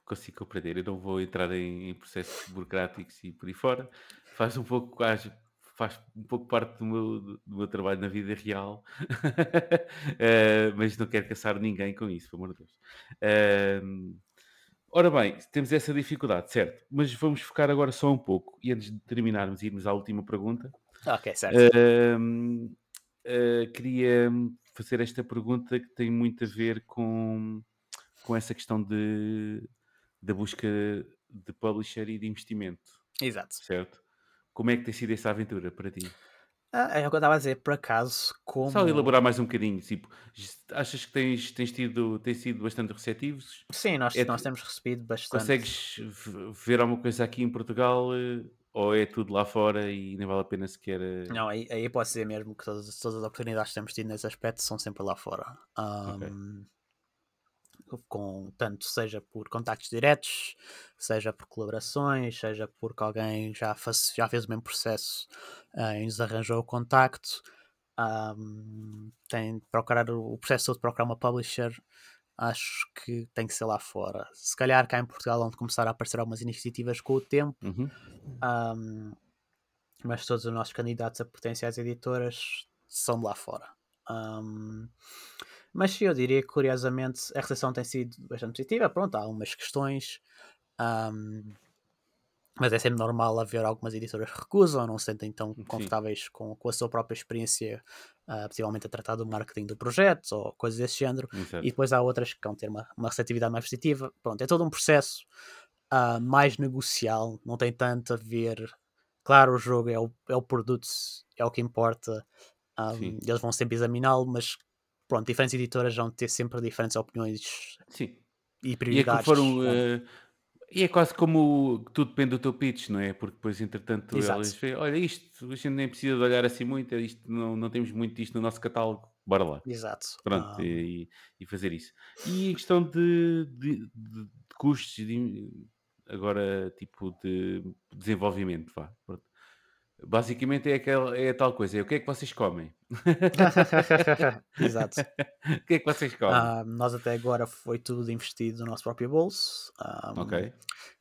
consigo compreender. Eu não vou entrar em, em processos burocráticos e por aí fora. Faz um pouco, acho, faz um pouco parte do meu, do meu trabalho na vida real, uh, mas não quero caçar ninguém com isso, pelo amor de Deus. Uh, ora bem, temos essa dificuldade, certo? Mas vamos focar agora só um pouco e antes de terminarmos, irmos à última pergunta. Ok, certo. Uh, queria fazer esta pergunta que tem muito a ver com, com essa questão de, da busca de publisher e de investimento. Exato. Certo? Como é que tem sido essa aventura para ti? Ah, é o que eu estava a dizer, por acaso, como... Só elaborar mais um bocadinho, tipo, achas que tens, tens, tido, tens sido bastante receptivos? Sim, nós, é, nós temos recebido bastante. Consegues ver alguma coisa aqui em Portugal eh, ou é tudo lá fora e nem vale a pena sequer... Eh? Não, aí, aí pode ser mesmo que todas, todas as oportunidades que temos tido nesse aspecto são sempre lá fora. Um, okay com tanto seja por contactos diretos, seja por colaborações, seja porque alguém já, faz, já fez o mesmo processo uh, e nos arranjou o contacto. Um, tem de procurar o processo de procurar uma publisher acho que tem que ser lá fora. Se calhar cá em Portugal vão começar a aparecer algumas iniciativas com o tempo, uhum. um, mas todos os nossos candidatos a potenciais editoras são de lá fora. Um, mas eu diria que curiosamente a recepção tem sido bastante positiva. Pronto, há algumas questões, um, mas é sempre normal haver algumas editoras que recusam, não se sentem tão confortáveis com, com a sua própria experiência, uh, possivelmente a tratar do marketing do projeto ou coisas desse género. Exato. E depois há outras que vão ter uma, uma receptividade mais positiva. Pronto, é todo um processo uh, mais negocial, não tem tanto a ver. Claro, o jogo é o, é o produto, é o que importa. Um, eles vão sempre examiná-lo, mas pronto, diferentes editoras vão ter sempre diferentes opiniões Sim. e prioridades. E é, foram, uh, e é quase como tudo depende do teu pitch, não é? Porque depois, entretanto, Exato. elas veem, olha, isto, a gente nem precisa de olhar assim muito, isto, não, não temos muito disto no nosso catálogo, bora lá. Exato. Pronto, um... e, e, fazer isso. E em questão de, de, de, de custos, de, agora, tipo, de desenvolvimento, vá. Pronto. Basicamente é, aquela, é a tal coisa, é o que é que vocês comem? Exato. o que é que vocês comem? Uh, nós até agora foi tudo investido no nosso próprio bolso. Um, ok.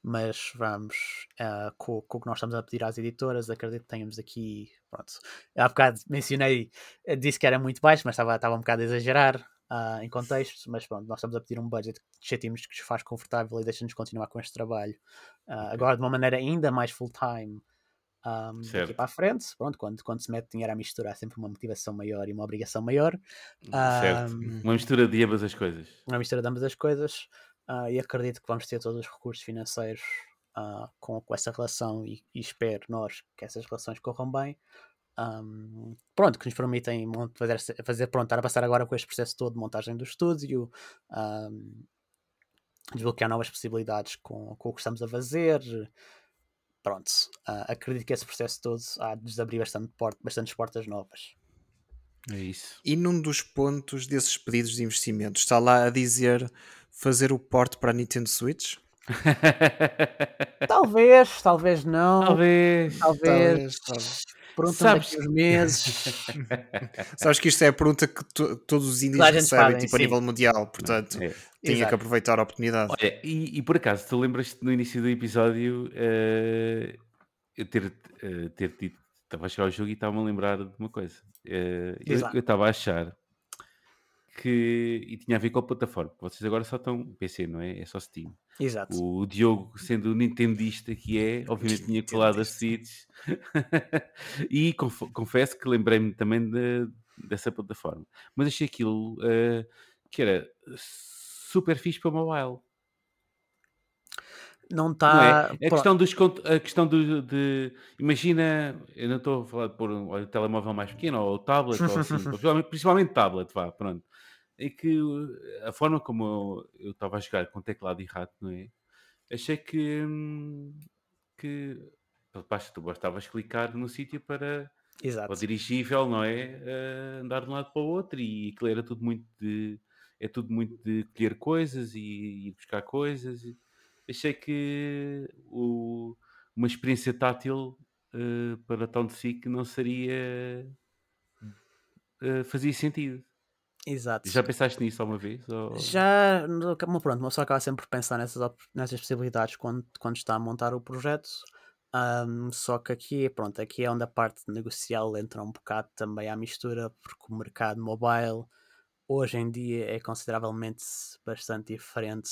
Mas vamos, uh, com, com, o que nós estamos a pedir às editoras, acredito que tenhamos aqui, pronto, há bocado mencionei, eh, disse que era muito baixo, mas estava, estava um bocado a exagerar uh, em contexto, mas pronto, nós estamos a pedir um budget que sentimos que nos faz confortável e deixa-nos continuar com este trabalho. Agora de uma maneira ainda mais full-time, um, daqui para a frente. Pronto, quando, quando se mete dinheiro à mistura, há sempre uma motivação maior e uma obrigação maior. Um, uma mistura de ambas as coisas. Uma mistura de ambas as coisas. Uh, e acredito que vamos ter todos os recursos financeiros uh, com, com essa relação e, e, espero nós que essas relações corram bem. Um, pronto, que nos permitem fazer, fazer pronto, estar a passar agora com este processo todo de montagem do estúdio, desbloquear novas possibilidades com, com o que estamos a fazer, pronto, uh, acredito que esse processo todo há de desabrir bastante port bastantes portas novas. É isso. E num dos pontos desses pedidos de investimento está lá a dizer fazer o porte para a Nintendo Switch? talvez, talvez não. Talvez. Talvez. talvez. Perguntam Sabes... daqui uns meses. Sabes que isto é a pergunta que todos os índios recebem, tipo, a nível mundial, portanto, é. tinha que aproveitar a oportunidade. Olha, e, e por acaso, tu lembras-te no início do episódio uh, eu ter, uh, ter dito, estava a chegar ao jogo e estava-me a lembrar de uma coisa. Uh, eu estava a achar que e tinha a ver com a plataforma. Vocês agora só estão PC, não é? É só Steam. Exato. O Diogo, sendo o Nintendista que é, obviamente tinha colado as seeds. e conf confesso que lembrei-me também de, dessa plataforma. Mas achei aquilo uh, que era super fixe para mobile. Não está. É? A questão, dos, a questão do, de. Imagina, eu não estou a falar de pôr um, um telemóvel mais pequeno ou tablet, ou assim, principalmente, principalmente tablet, vá, pronto é que a forma como eu estava a jogar com teclado e rato, não é? Achei que, hum, que basta, tu bastavas clicar no sítio para, para o dirigível, não é? Uh, andar de um lado para o outro e aquilo era tudo muito de. É tudo muito de colher coisas e ir buscar coisas. Achei que o, uma experiência tátil uh, para Town Seek não seria. Uh, fazia sentido. Exato. Já pensaste nisso alguma vez? Ou... Já, pronto, uma pessoa acaba sempre por pensar nessas, nessas possibilidades quando, quando está a montar o projeto. Um, só que aqui, pronto, aqui é onde a parte negocial entra um bocado também à mistura, porque o mercado mobile hoje em dia é consideravelmente bastante diferente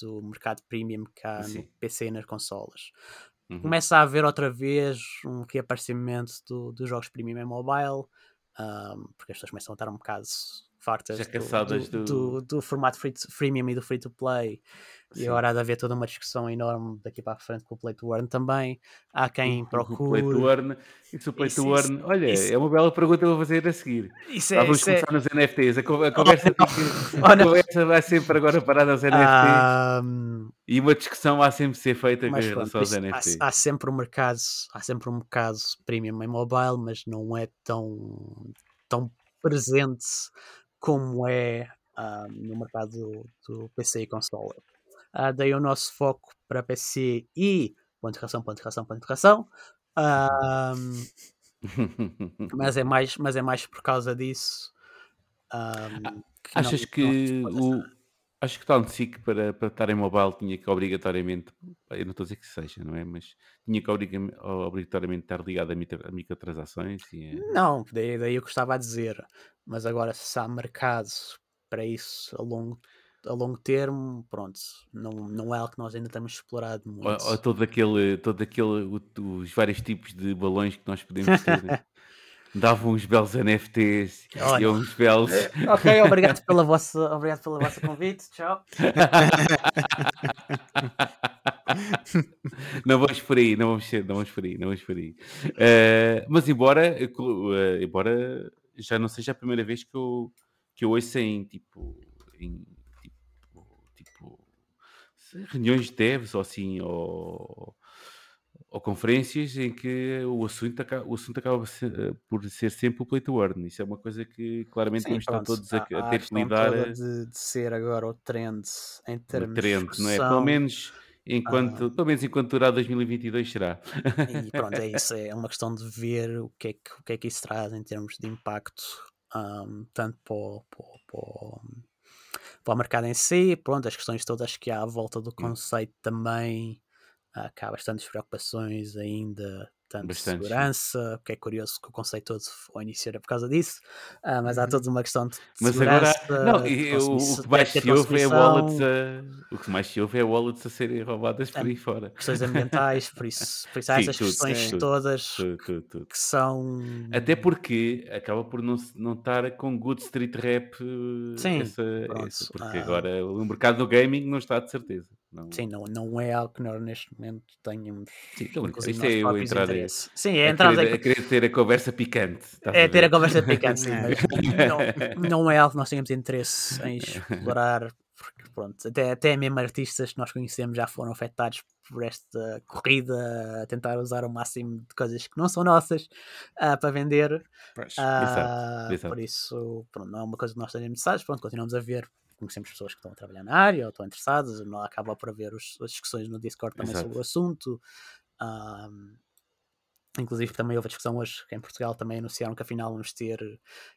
do mercado premium que há Sim. no PC e nas consolas. Uhum. Começa a haver outra vez um reaparecimento do, dos jogos premium em mobile, um, porque as pessoas começam a estar um bocado fartas do, do, do... do, do formato free to, freemium e do free to play. Sim. E agora há de haver toda uma discussão enorme daqui para a frente com o Play to Earn também. Há quem procure. O Play to Earn, isso o Play isso, to Earn, olha, isso, é uma bela pergunta que eu vou fazer a seguir. Isso é, vamos isso começar é... nos NFTs. A, a conversa, oh, a conversa vai sempre agora parada aos NFTs. Um... E uma discussão há sempre de ser feita com relação aos NFTs. Há, há, sempre um mercado, há sempre um mercado premium em mobile, mas não é tão, tão presente como é uh, no mercado do, do, PC e consola. Uh, daí o nosso foco para PC e ponto de interrogação, ponto de interrogação, ponto de. Uh, mas, é mais, mas é mais por causa disso. Um, que Achas não, que não o, acho que Town Seek para, para estar em mobile tinha que obrigatoriamente, eu não estou a dizer que seja, não é? Mas tinha que obrigatoriamente estar ligado a, microtransações? E a... Não, daí, daí eu gostava a dizer. Mas agora, se há mercado para isso a longo, a longo termo, pronto, não, não é algo que nós ainda temos explorado muito. Ou, ou todo aquele, todo aquele, os vários tipos de balões que nós podemos ter. davam uns belos NFTs Olha. e uns belos. Ok, obrigado pela vossa, obrigado pela vossa convite. Tchau. não vamos por aí, não vamos, não vamos por aí, não vamos por aí. Uh, mas embora, uh, embora já não seja a primeira vez que eu, que eu ouço em tipo, em, tipo, tipo reuniões de devs ou assim, ou, ou conferências em que o assunto, acaba, o assunto acaba eh, por ser sempre o play to earn. Isso é uma coisa que claramente Sim, temos pronto, todos a, a ter que lidar. De, de, ser agora o trend em termos o trend, de não é? Pelo menos enquanto, ah. pelo menos enquanto durar 2022 será. E pronto, é isso. É uma questão de ver o que é que, o que, é que isso traz em termos de impacto, um, tanto para o, para, para, para o mercado em si, pronto, as questões todas que há à volta do hum. conceito também Há bastantes preocupações ainda, tanto de segurança, que é curioso que o conceito todo foi iniciar por causa disso, uh, mas há uhum. toda uma questão de mas segurança. Agora, não, e, o, que mais se ouve é wallets a, o que mais se ouve é wallets a serem roubadas por aí fora. Questões ambientais, por isso, por isso há Sim, essas tudo, questões todas tudo, que são. Até porque acaba por não, não estar com good street rap Sim, essa, essa porque uh, agora o mercado do gaming não está de certeza. Não... Sim, não, não é algo que nós neste momento tenhamos. Sim, então, isto é eu entrar. Sim, é entrar a querer, a querer ter a conversa picante. É a ter a conversa picante, sim, não, não é algo que nós tenhamos interesse em explorar, porque pronto, até, até mesmo artistas que nós conhecemos já foram afetados por esta corrida a tentar usar o máximo de coisas que não são nossas uh, para vender. Pois, uh, exato, exato. Por isso, pronto, não é uma coisa que nós tenhamos interessados, pronto, continuamos a ver conhecemos pessoas que estão a trabalhar na área ou estão interessadas, não acaba por haver os, as discussões no Discord também Exato. sobre o assunto. Um, inclusive também houve a discussão hoje que em Portugal também anunciaram que afinal vamos ter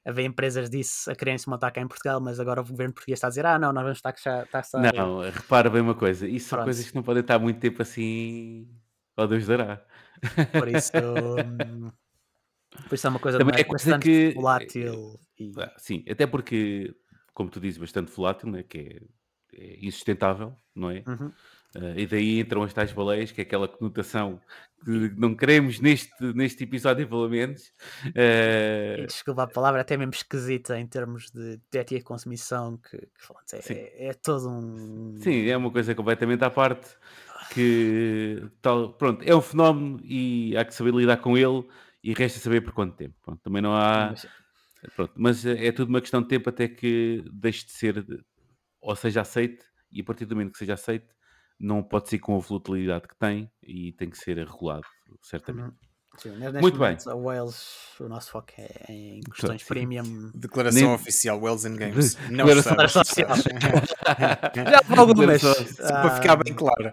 haver empresas disso a querem se montar cá em Portugal, mas agora o governo português está a dizer ah não, nós vamos estar já está Não, repara bem uma coisa, isso Pronto. são coisas que não podem estar muito tempo assim ao Deus dará. Por isso hum, por isso é uma coisa, também é bastante que, volátil. E... Ah, sim, até porque como tu dizes, bastante volátil, né? que é, é insustentável, não é? Uhum. Uh, e daí entram as tais baleias, que é aquela conotação que não queremos neste, neste episódio, pelo menos. Uh... E, desculpa a palavra, até mesmo esquisita em termos de ética de consumição, que, que é, é, é, todo um. Sim, é uma coisa completamente à parte. Que tal, pronto, é um fenómeno e há que saber lidar com ele e resta saber por quanto tempo. Pronto, também não há. Sim, Pronto, mas é tudo uma questão de tempo até que deixe de ser, ou seja aceite, e a partir do momento que seja aceite, não pode ser com a volatilidade que tem e tem que ser regulado, certamente. Uhum. Sim, Muito bem. A Wales, o nosso foco é em questões Sim. premium. Declaração Nem... oficial, Wales and Games. Não Declaração oficial. Já algumas. Uh... Para ficar bem claro.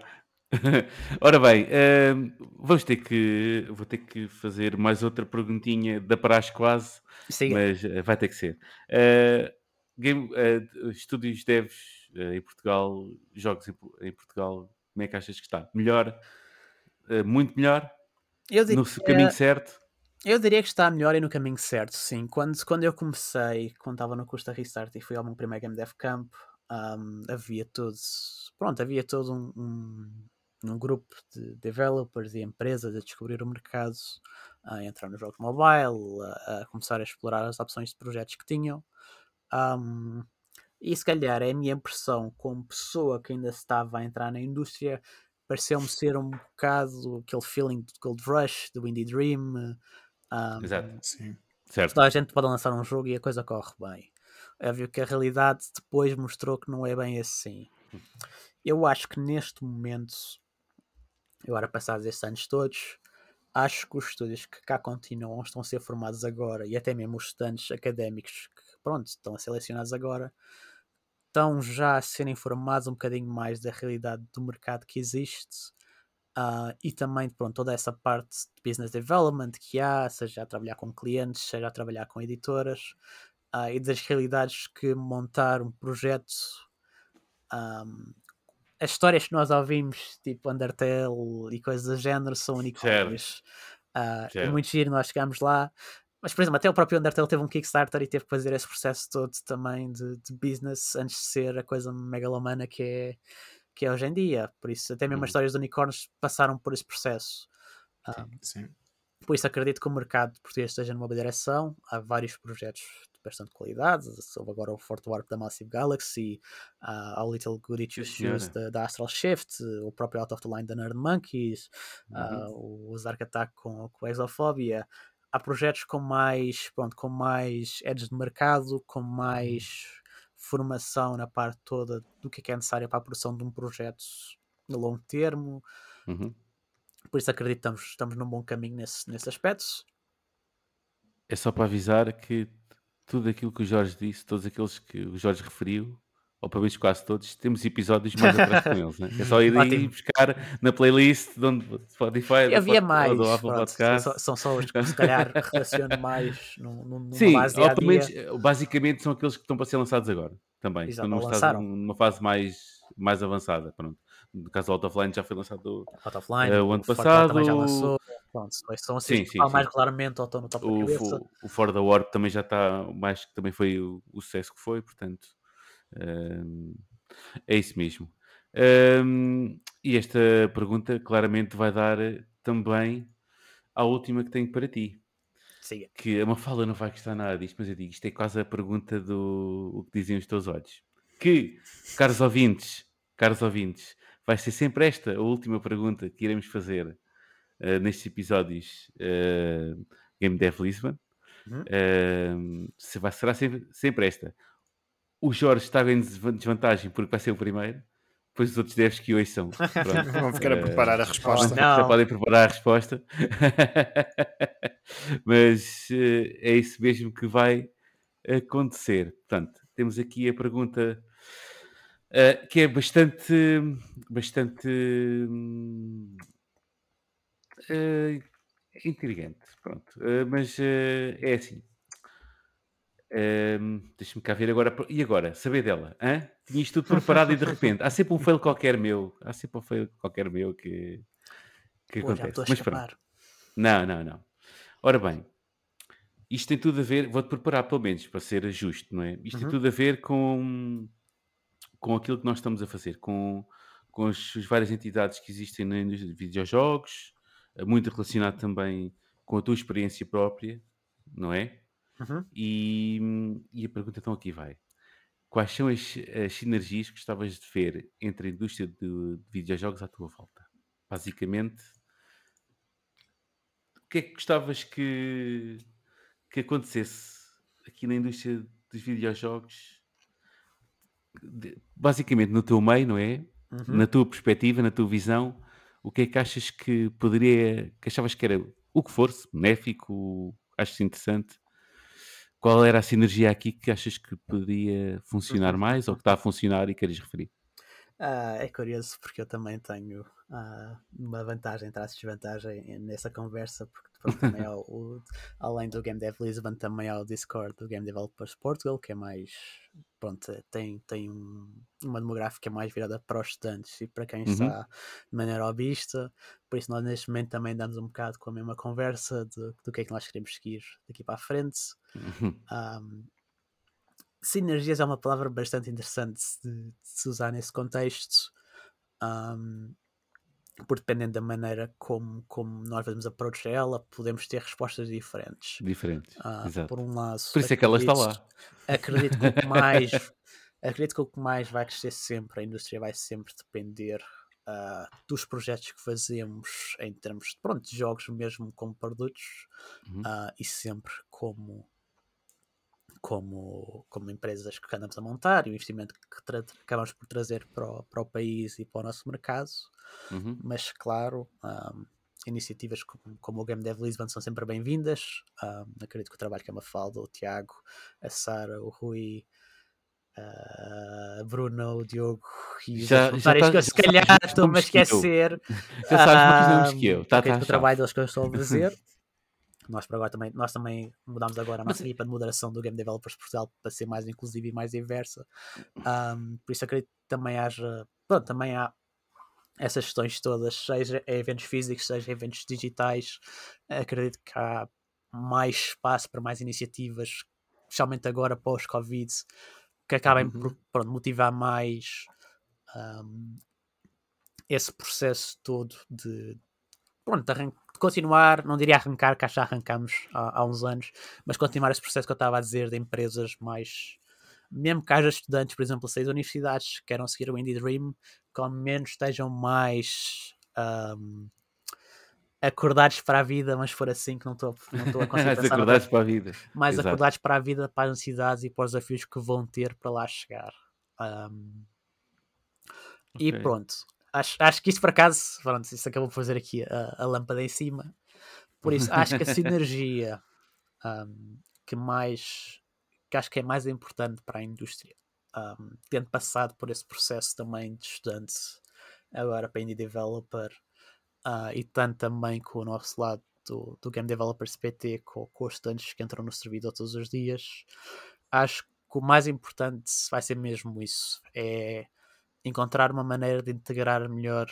Ora bem, ehm, vamos ter que. Vou ter que fazer mais outra perguntinha da praxe quase, Siga. mas eh, vai ter que ser. Eh, game, eh, estúdios devs eh, em Portugal, jogos em, Po- em Portugal, como é que achas que está? Melhor? Eh, muito melhor? Eu No caminho certo? eu diria que está melhor e no caminho certo, sim. Quando, quando eu comecei, quando estava no curso da Restart e fui ao meu primeiro Game Dev Camp, um, havia todos. Pronto, havia todo um, um, um grupo de developers e empresas a descobrir o mercado, a entrar no jogo mobile, a, a começar a explorar as opções de projetos que tinham. Um, e se calhar é a minha impressão como pessoa que ainda estava a entrar na indústria, pareceu-me ser um bocado aquele feeling do Gold Rush, do Indie Dream. Um, Exato. Sim. Certo. toda a gente pode lançar um jogo e a coisa corre bem. É óbvio que a realidade depois mostrou que não é bem assim. Eu acho que neste momento, agora passados estes anos todos, acho que os estúdios que cá continuam estão a ser formados agora e até mesmo os estudantes académicos que pronto, estão a selecionados agora estão já a serem formados um bocadinho mais da realidade do mercado que existe. Ah, e também pronto, toda essa parte de business development que há, seja a trabalhar com clientes, seja a trabalhar com editoras ah, e das realidades que montar um projeto ahm, as histórias que nós ouvimos, tipo Undertale e coisas do género, são unicórnios. Ah, é muito giro, nós chegámos lá. Mas, por exemplo, até o próprio Undertale teve um Kickstarter e teve que fazer esse processo todo também de, de business antes de ser a coisa megalomana que é, que é hoje em dia. Por isso, até mesmo Uhum. as histórias de unicórnios passaram por esse processo. Ah, Sim. por isso acredito que o mercado português esteja numa boa direção. Há vários projetos bastante qualidade. Houve agora o Fort Warp da Massive Galaxy, há o Little Goody Two Shoes da, da Astral Shift, o próprio Out of the Line da Nerd Monkeys, Uhum. ah, o Zark Attack com, com Exophobia. Há projetos com mais, pronto, com mais edges de mercado, com mais formação na parte toda do que é, que é necessário para a produção de um projeto de longo termo. Uhum. Por isso acredito que estamos, estamos num bom caminho nesse, nesse aspecto. É só para avisar que tudo aquilo que o Jorge disse, todos aqueles que o Jorge referiu, ou pelo menos quase todos, temos episódios mais atrás com eles. Né? É só ir aí buscar na playlist de onde Spotify Havia mais, do Apple Podcast. só- são só os que se calhar relaciono mais num, num- Sim, base dia dia. menos, eh, basicamente são aqueles que estão para ser lançados agora também. Exato, Estão ou numa, fase, lançaram. numa fase mais, mais avançada. Pronto. No caso do Out of Line já foi lançado Out of Line, eh, o ano Fort Ward também já passado. lançou. Pronto, são assim Sim, sim, sim. mais regularmente ou estão no top da O, cabeça. fo- o For the Warp também já está, mais que também foi o, o sucesso que foi, portanto, hum, é isso mesmo. Hum, e esta pergunta claramente vai dar também à última que tenho para ti, Siga. que a Mafalda não vai gostar nada disto, mas eu digo, isto é quase a pergunta do o que dizem os teus olhos. Que, caros ouvintes, caros ouvintes, vai ser sempre esta a última pergunta que iremos fazer eh, nestes episódios eh, Game Dev Lisbon. Uhum. Se vai- será sempre, sempre esta. O Jorge está em desvan- desvantagem porque vai ser o primeiro, depois os outros devs que hoje são. Vão ficar a Eh, preparar a Oh, resposta. já não. podem preparar a resposta. Mas eh, é isso mesmo que vai acontecer. Portanto, temos aqui a pergunta eh, que é bastante, bastante hum, eh, intrigante. Pronto. Eh, mas eh, é assim. Ahm, Deixa-me cá ver agora. E agora? Saber dela? Hã? Tinha isto tudo preparado e de repente há sempre um fail qualquer meu. Há sempre um fail qualquer meu que, que Pô, já acontece. estou a Mas pronto. Não, não, não. Ora bem, isto tem tudo a ver, vou-te preparar pelo menos para ser justo, não é? Isto tem Uhum. tudo a ver com, com aquilo que nós estamos a fazer, com, com as, as várias entidades que existem na indústria de videojogos, muito relacionado também com a tua experiência própria, não é? Uhum. E, e a pergunta então aqui vai. Quais são as, as sinergias que gostavas de ver entre a indústria de, de videojogos à tua volta? Basicamente, o que é que gostavas que, que acontecesse aqui na indústria dos videojogos? De- basicamente no teu meio, não é? Uhum. Na tua perspectiva, na tua visão, o que é que achas que poderia, que achavas que era o que fosse, benéfico, achas interessante? Qual era a sinergia aqui que achas que poderia funcionar Uhum. mais ou que está a funcionar e queres referir? Ah, é curioso porque eu também tenho ah, uma vantagem, traço desvantagem nessa conversa, porque também há o, além do Game Dev Lisbon, também há o Discord do Game Developers Portugal, que é mais pronto, tem, tem um, uma demográfica mais virada para os estudantes e para quem Uhum. está de maneira hobbyista, por isso nós neste momento também damos um bocado com a mesma conversa de, do que é que nós queremos seguir daqui para a frente. Uhum. Um, sinergias é uma palavra bastante interessante de, de se usar nesse contexto, um, porque dependendo da maneira como, como nós fazemos approach ela, podemos ter respostas diferentes. Diferentes. Ah, Exato. por um lado, Por isso é que ela está lá. Acredito que o que mais acredito que o que mais vai crescer sempre, a indústria vai sempre depender ah, dos projetos que fazemos em termos de, pronto, de jogos mesmo como produtos Uhum. ah, e sempre como como, como empresas que andamos a montar e o investimento que acabamos por trazer para o, para o país e para o nosso mercado, Uhum. mas claro, ahm, iniciativas como, como o Game Dev Lisbon são sempre bem-vindas. Ahm, acredito que o trabalho que a Mafalda, o Tiago, a Sara, o Rui, a Bruno, o Diogo e os Já- já tá- que eu se calhar estou-me a esquecer. Já sabes mais nomes que eu. Tá, tá, que o tá. trabalho deles que eu estou a fazer. Nós por agora também, nós também mudámos agora a nossa equipa de moderação do Game Developers Portugal para ser mais inclusiva e mais diversa. Ahm, por isso acredito que também haja, pronto, também há essas questões todas, seja em eventos físicos, seja em eventos digitais. Acredito que há mais espaço para mais iniciativas, especialmente agora pós-Covid, que acabem por Uhum. pronto, motivar mais ahm, esse processo todo de, pronto, de, continuar, não diria arrancar, que já arrancamos há, há uns anos, mas continuar esse processo que eu estava a dizer de empresas mais. Mesmo que haja estudantes, por exemplo, seis universidades que queiram seguir o Indie Dream, que ao menos estejam mais ahm, acordados para a vida, mas for assim que não estou não a conseguir noutra acordados para a vida. mais Exato. acordados para a vida, para as ansiedades e para os desafios que vão ter para lá chegar. Um, E Ok. pronto, acho, acho que isso por acaso, pronto, isso acabou por fazer aqui a, a lâmpada em cima. Por isso, acho que a sinergia um, que mais que acho que é mais importante para a indústria, um, tendo passado por esse processo também de estudante, agora para indie developer, ah, e tanto também com o nosso lado do, do Game Developers PT, com, com os estudantes que entram no servidor todos os dias, acho que o mais importante vai ser mesmo isso: é encontrar uma maneira de integrar melhor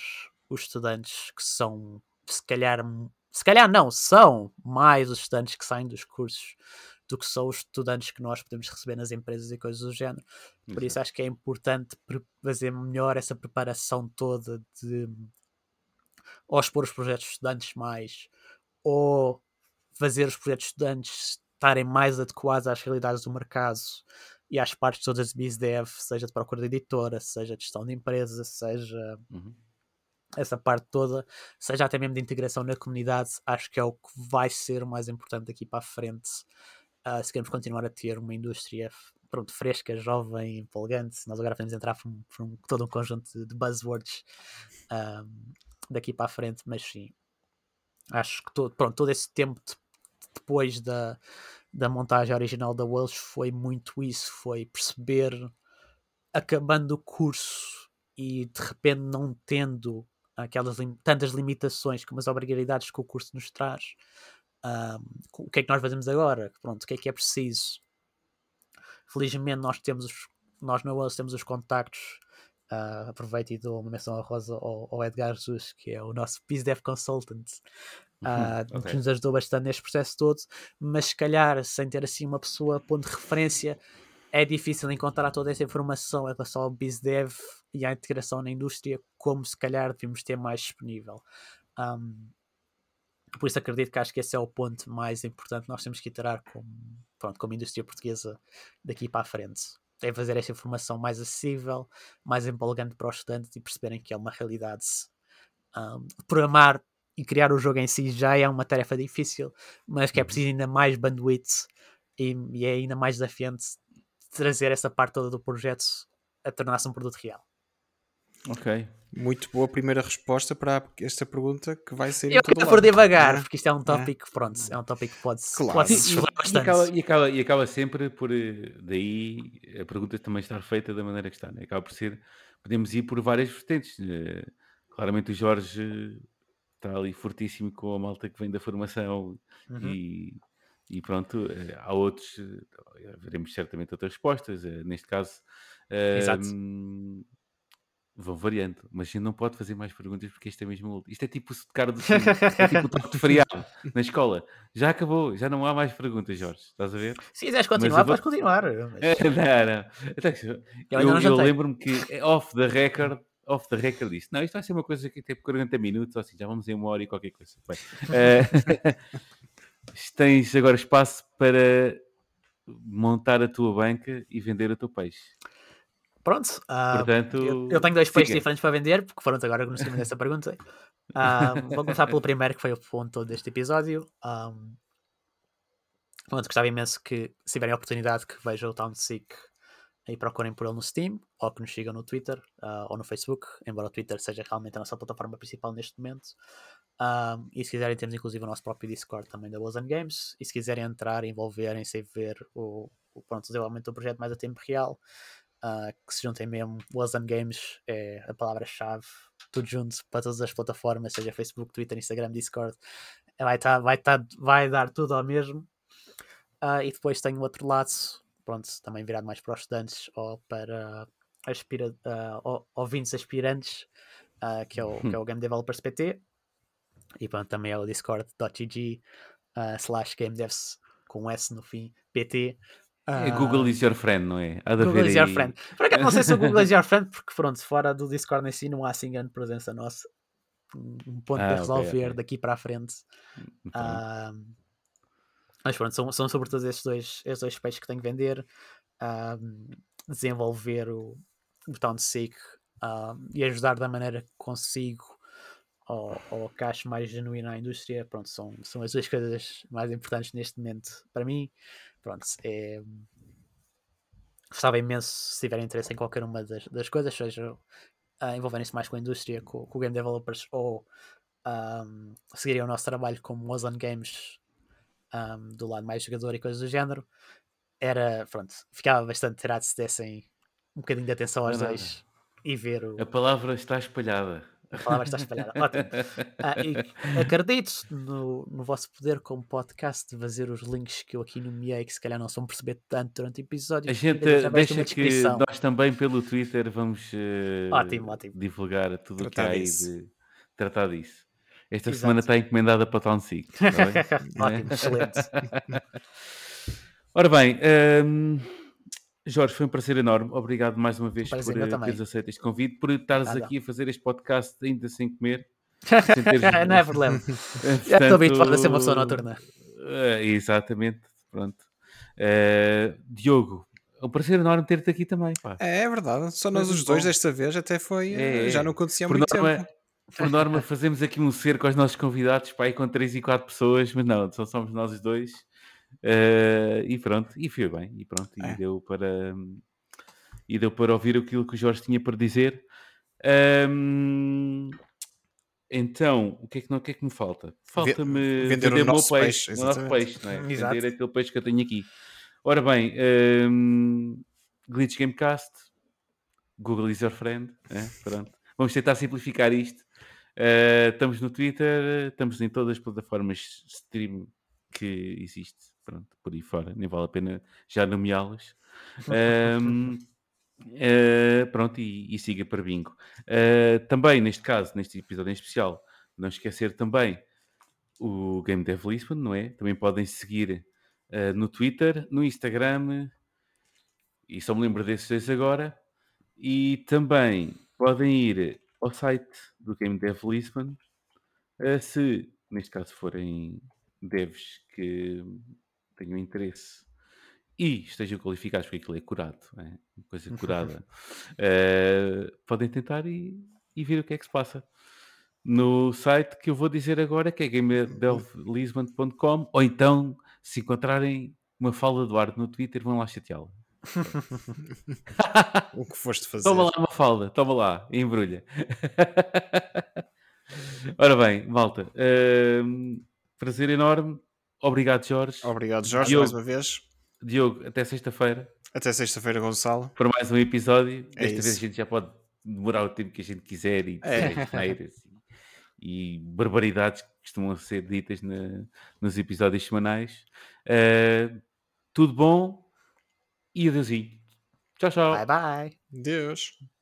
os estudantes que são, se calhar, se calhar não, são mais os estudantes que saem dos cursos do que são os estudantes que nós podemos receber nas empresas e coisas do género. Por isso acho que é importante fazer melhor essa preparação toda de ou expor os projetos de estudantes mais ou fazer os projetos de estudantes estarem mais adequados às realidades do mercado e às partes todas de BizDev, seja de procura de editora, seja de gestão de empresa, seja Uhum. essa parte toda, seja até mesmo de integração na comunidade, acho que é o que vai ser o mais importante daqui para a frente. ah, se queremos continuar a ter uma indústria pronto, fresca, jovem, empolgante, nós agora podemos entrar por, um- por um- todo um conjunto de, buzzwords ah, daqui para a frente, mas sim, acho que todo, pronto, todo esse tempo de- depois da, da montagem original da Welsh foi muito isso, foi perceber acabando o curso e de repente não tendo aquelas tantas limitações como as obrigatoriedades que o curso nos traz, ahm, o que é que nós fazemos agora? Pronto, o que é que é preciso? Felizmente nós temos os, nós na Wells temos os contactos ah, aproveito e dou uma menção honrosa ao, ao Edgar Jesus, que é o nosso BizDev Consultant, ah, ok. que nos ajudou bastante neste processo todo, mas se calhar sem ter assim uma pessoa ponto de referência é difícil encontrar toda essa informação em relação ao BizDev e à integração na indústria, como se calhar devíamos ter mais disponível. Um, por isso acredito que acho que esse é o ponto mais importante que nós temos que iterar como, pronto, como indústria portuguesa daqui para a frente. É fazer essa informação mais acessível, mais empolgante para os estudantes e perceberem que é uma realidade. Um, programar e criar o jogo em si já é uma tarefa difícil, mas que é preciso ainda mais bandwidth e, e é ainda mais desafiante trazer essa parte toda do projeto a tornar-se um produto real. Ok. Muito boa primeira resposta para esta pergunta que vai ser em Eu lado. for devagar, Ah, porque isto é um tópico, pronto, é um tópico que pode, Claro. pode se E, esfolar e bastante. acaba, e, acaba, e acaba sempre por eh, daí a pergunta também estar feita da maneira que está, né? acaba por ser podemos ir por várias vertentes. Eh, claramente o Jorge está ali fortíssimo com a malta que vem da formação Uhum. e, e pronto, eh, há outros, eh, veremos certamente outras respostas. eh, Neste caso, Exato. ehm, vão variando, mas a gente não pode fazer mais perguntas porque isto é mesmo. Isto é tipo o cara do sino, é tipo o toque de feriado na escola. Já acabou, já não há mais perguntas, Jorge. Estás a ver? Se quiseres continuar, vou- podes continuar. mas não, não. Eu Eu, eu lembro-me que é off the record, off the record disse, não, isto vai ser uma coisa que tem 40 minutos, ou assim, já vamos em uma hora e qualquer coisa. Bem, eh, tens agora espaço para montar a tua banca e vender o teu peixe. Pronto. ah, Portanto, eu, eu tenho dois peixes diferentes para vender, porque foram agora que nos cima dessa pergunta. Ah, vou começar pelo primeiro, que foi o ponto deste episódio. Um, pronto, gostava imenso que, se tiverem a oportunidade, que vejam o Town Seek e procurem por ele no Steam, ou que nos sigam no Twitter ah, ou no Facebook, embora o Twitter seja realmente a nossa plataforma principal neste momento. Um, e se quiserem, temos inclusive o nosso próprio Discord também da Wilson Games. E se quiserem entrar, envolverem-se e ver o, o, pronto, desenvolvimento do projeto mais a tempo real, ah, que se juntem mesmo. Wilson Games é a palavra-chave, tudo junto para todas as plataformas, seja Facebook, Twitter, Instagram, Discord. Vai, tá, vai, tá, vai dar tudo ao mesmo. Ah, e depois tem outro lado, pronto, também virado mais para os estudantes ou para aspira, ou- ouvintes aspirantes, ah, que, é o, que é o Game Developers PT. E pronto, também é o discord.gg ah, slash gamedevs com um S no fim, PT. É Ah, Google is your friend, não é? Há Google is your aí- friend. Por acaso não sei se o Google is your friend, porque pronto, fora do Discord em si não há assim grande presença nossa. Um ponto Ah, para ok, resolver ok. daqui para a frente. Então, Ah, mas pronto, são, são sobretudo esses dois, esses dois peixes que tenho que vender. Ah, desenvolver o, o Town Seek ah, e ajudar da maneira que consigo ao, ao que acho mais genuíno à indústria. Pronto, são, são as duas coisas mais importantes neste momento para mim. Pronto, é, gostava imenso se tiverem interesse em qualquer uma das, das coisas, seja ah, envolverem-se mais com a indústria, com, com game developers ou um, seguirem o nosso trabalho como Ozone Games um, do lado mais jogador e coisas do género. Era, pronto, ficava bastante tirado se dessem um bocadinho de atenção aos Não é dois e ver o, A palavra está espalhada. a palavra está espalhada. Ótimo. Ah, acredito no, no vosso poder como podcast de fazer os links que eu aqui nomeei, que se calhar não são perceber tanto durante o episódio. A que gente de deixa uma que descrição. nós também pelo Twitter vamos eh, Ótimo, ótimo. divulgar tudo o que há aí de tratar disso. Esta Exato. semana está encomendada para Town Seek. está bem? Ótimo, excelente. Ora bem, hum, Jorge, foi um prazer enorme. Obrigado mais uma vez prazer por eh, teres aceito este convite, por estares Nada. aqui a fazer este podcast ainda sem comer. sem teres- não é problema. Eh, Já estou habituado a ser uma portanto, pessoa noturna. eh, exatamente, pronto. Eh, Diogo, é um prazer enorme ter-te aqui também. pá. É, é verdade. Só nós Mas os dois bom. desta vez até foi. É, já é. não acontecia há muito norma, tempo. Por norma, fazemos aqui um cerco aos nossos convidados, pá, aí com 3 e 4 pessoas, mas não, só somos nós os dois. Eh, e pronto, e foi bem, e pronto, e É. deu para e deu para ouvir aquilo que o Jorge tinha para dizer. Ahm, então, o que, é que, não, o que é que me falta? Falta-me vender o meu nosso peixe, peixe, o nosso peixe, não é? Exato. Vender aquele peixe que eu tenho aqui. Ora bem, ahm, Glitch Gamecast, Google is your friend, é? pronto. Vamos tentar simplificar isto. Uh, estamos no Twitter, estamos em todas as plataformas stream que existe, pronto, por aí fora, nem vale a pena já nomeá-las. Um, uh, pronto, e, e siga para bingo. Uh, também, neste caso, neste episódio em especial, não esquecer também o Game Dev Lisbon, não é? Também podem seguir no Twitter, no Instagram, e só me lembro desses dois agora. E também podem ir ao site do Game Dev Lisbon, uh, se, neste caso, forem devs que tenham interesse e estejam qualificados, porque aquilo é curado, é coisa curada, uh, podem tentar e, e ver o que é que se passa. No site que eu vou dizer agora, que é gamedellisbon.com, ou então, se encontrarem uma fala do Arte no Twitter, vão lá chateá-la. O que foste fazer? Toma lá uma falda, toma lá, embrulha. Ora bem, malta, hum, prazer enorme. Obrigado, Jorge. Obrigado, Jorge, Diogo. mais uma vez. Diogo, até sexta-feira Até sexta-feira, Gonçalo. para mais um episódio. É Desta vez a isso. gente já pode demorar o tempo que a gente quiser e É. e, e barbaridades que costumam ser ditas na- nos episódios semanais. Uh, tudo bom e adeusinho. Tchau, tchau. Bye bye. Deus.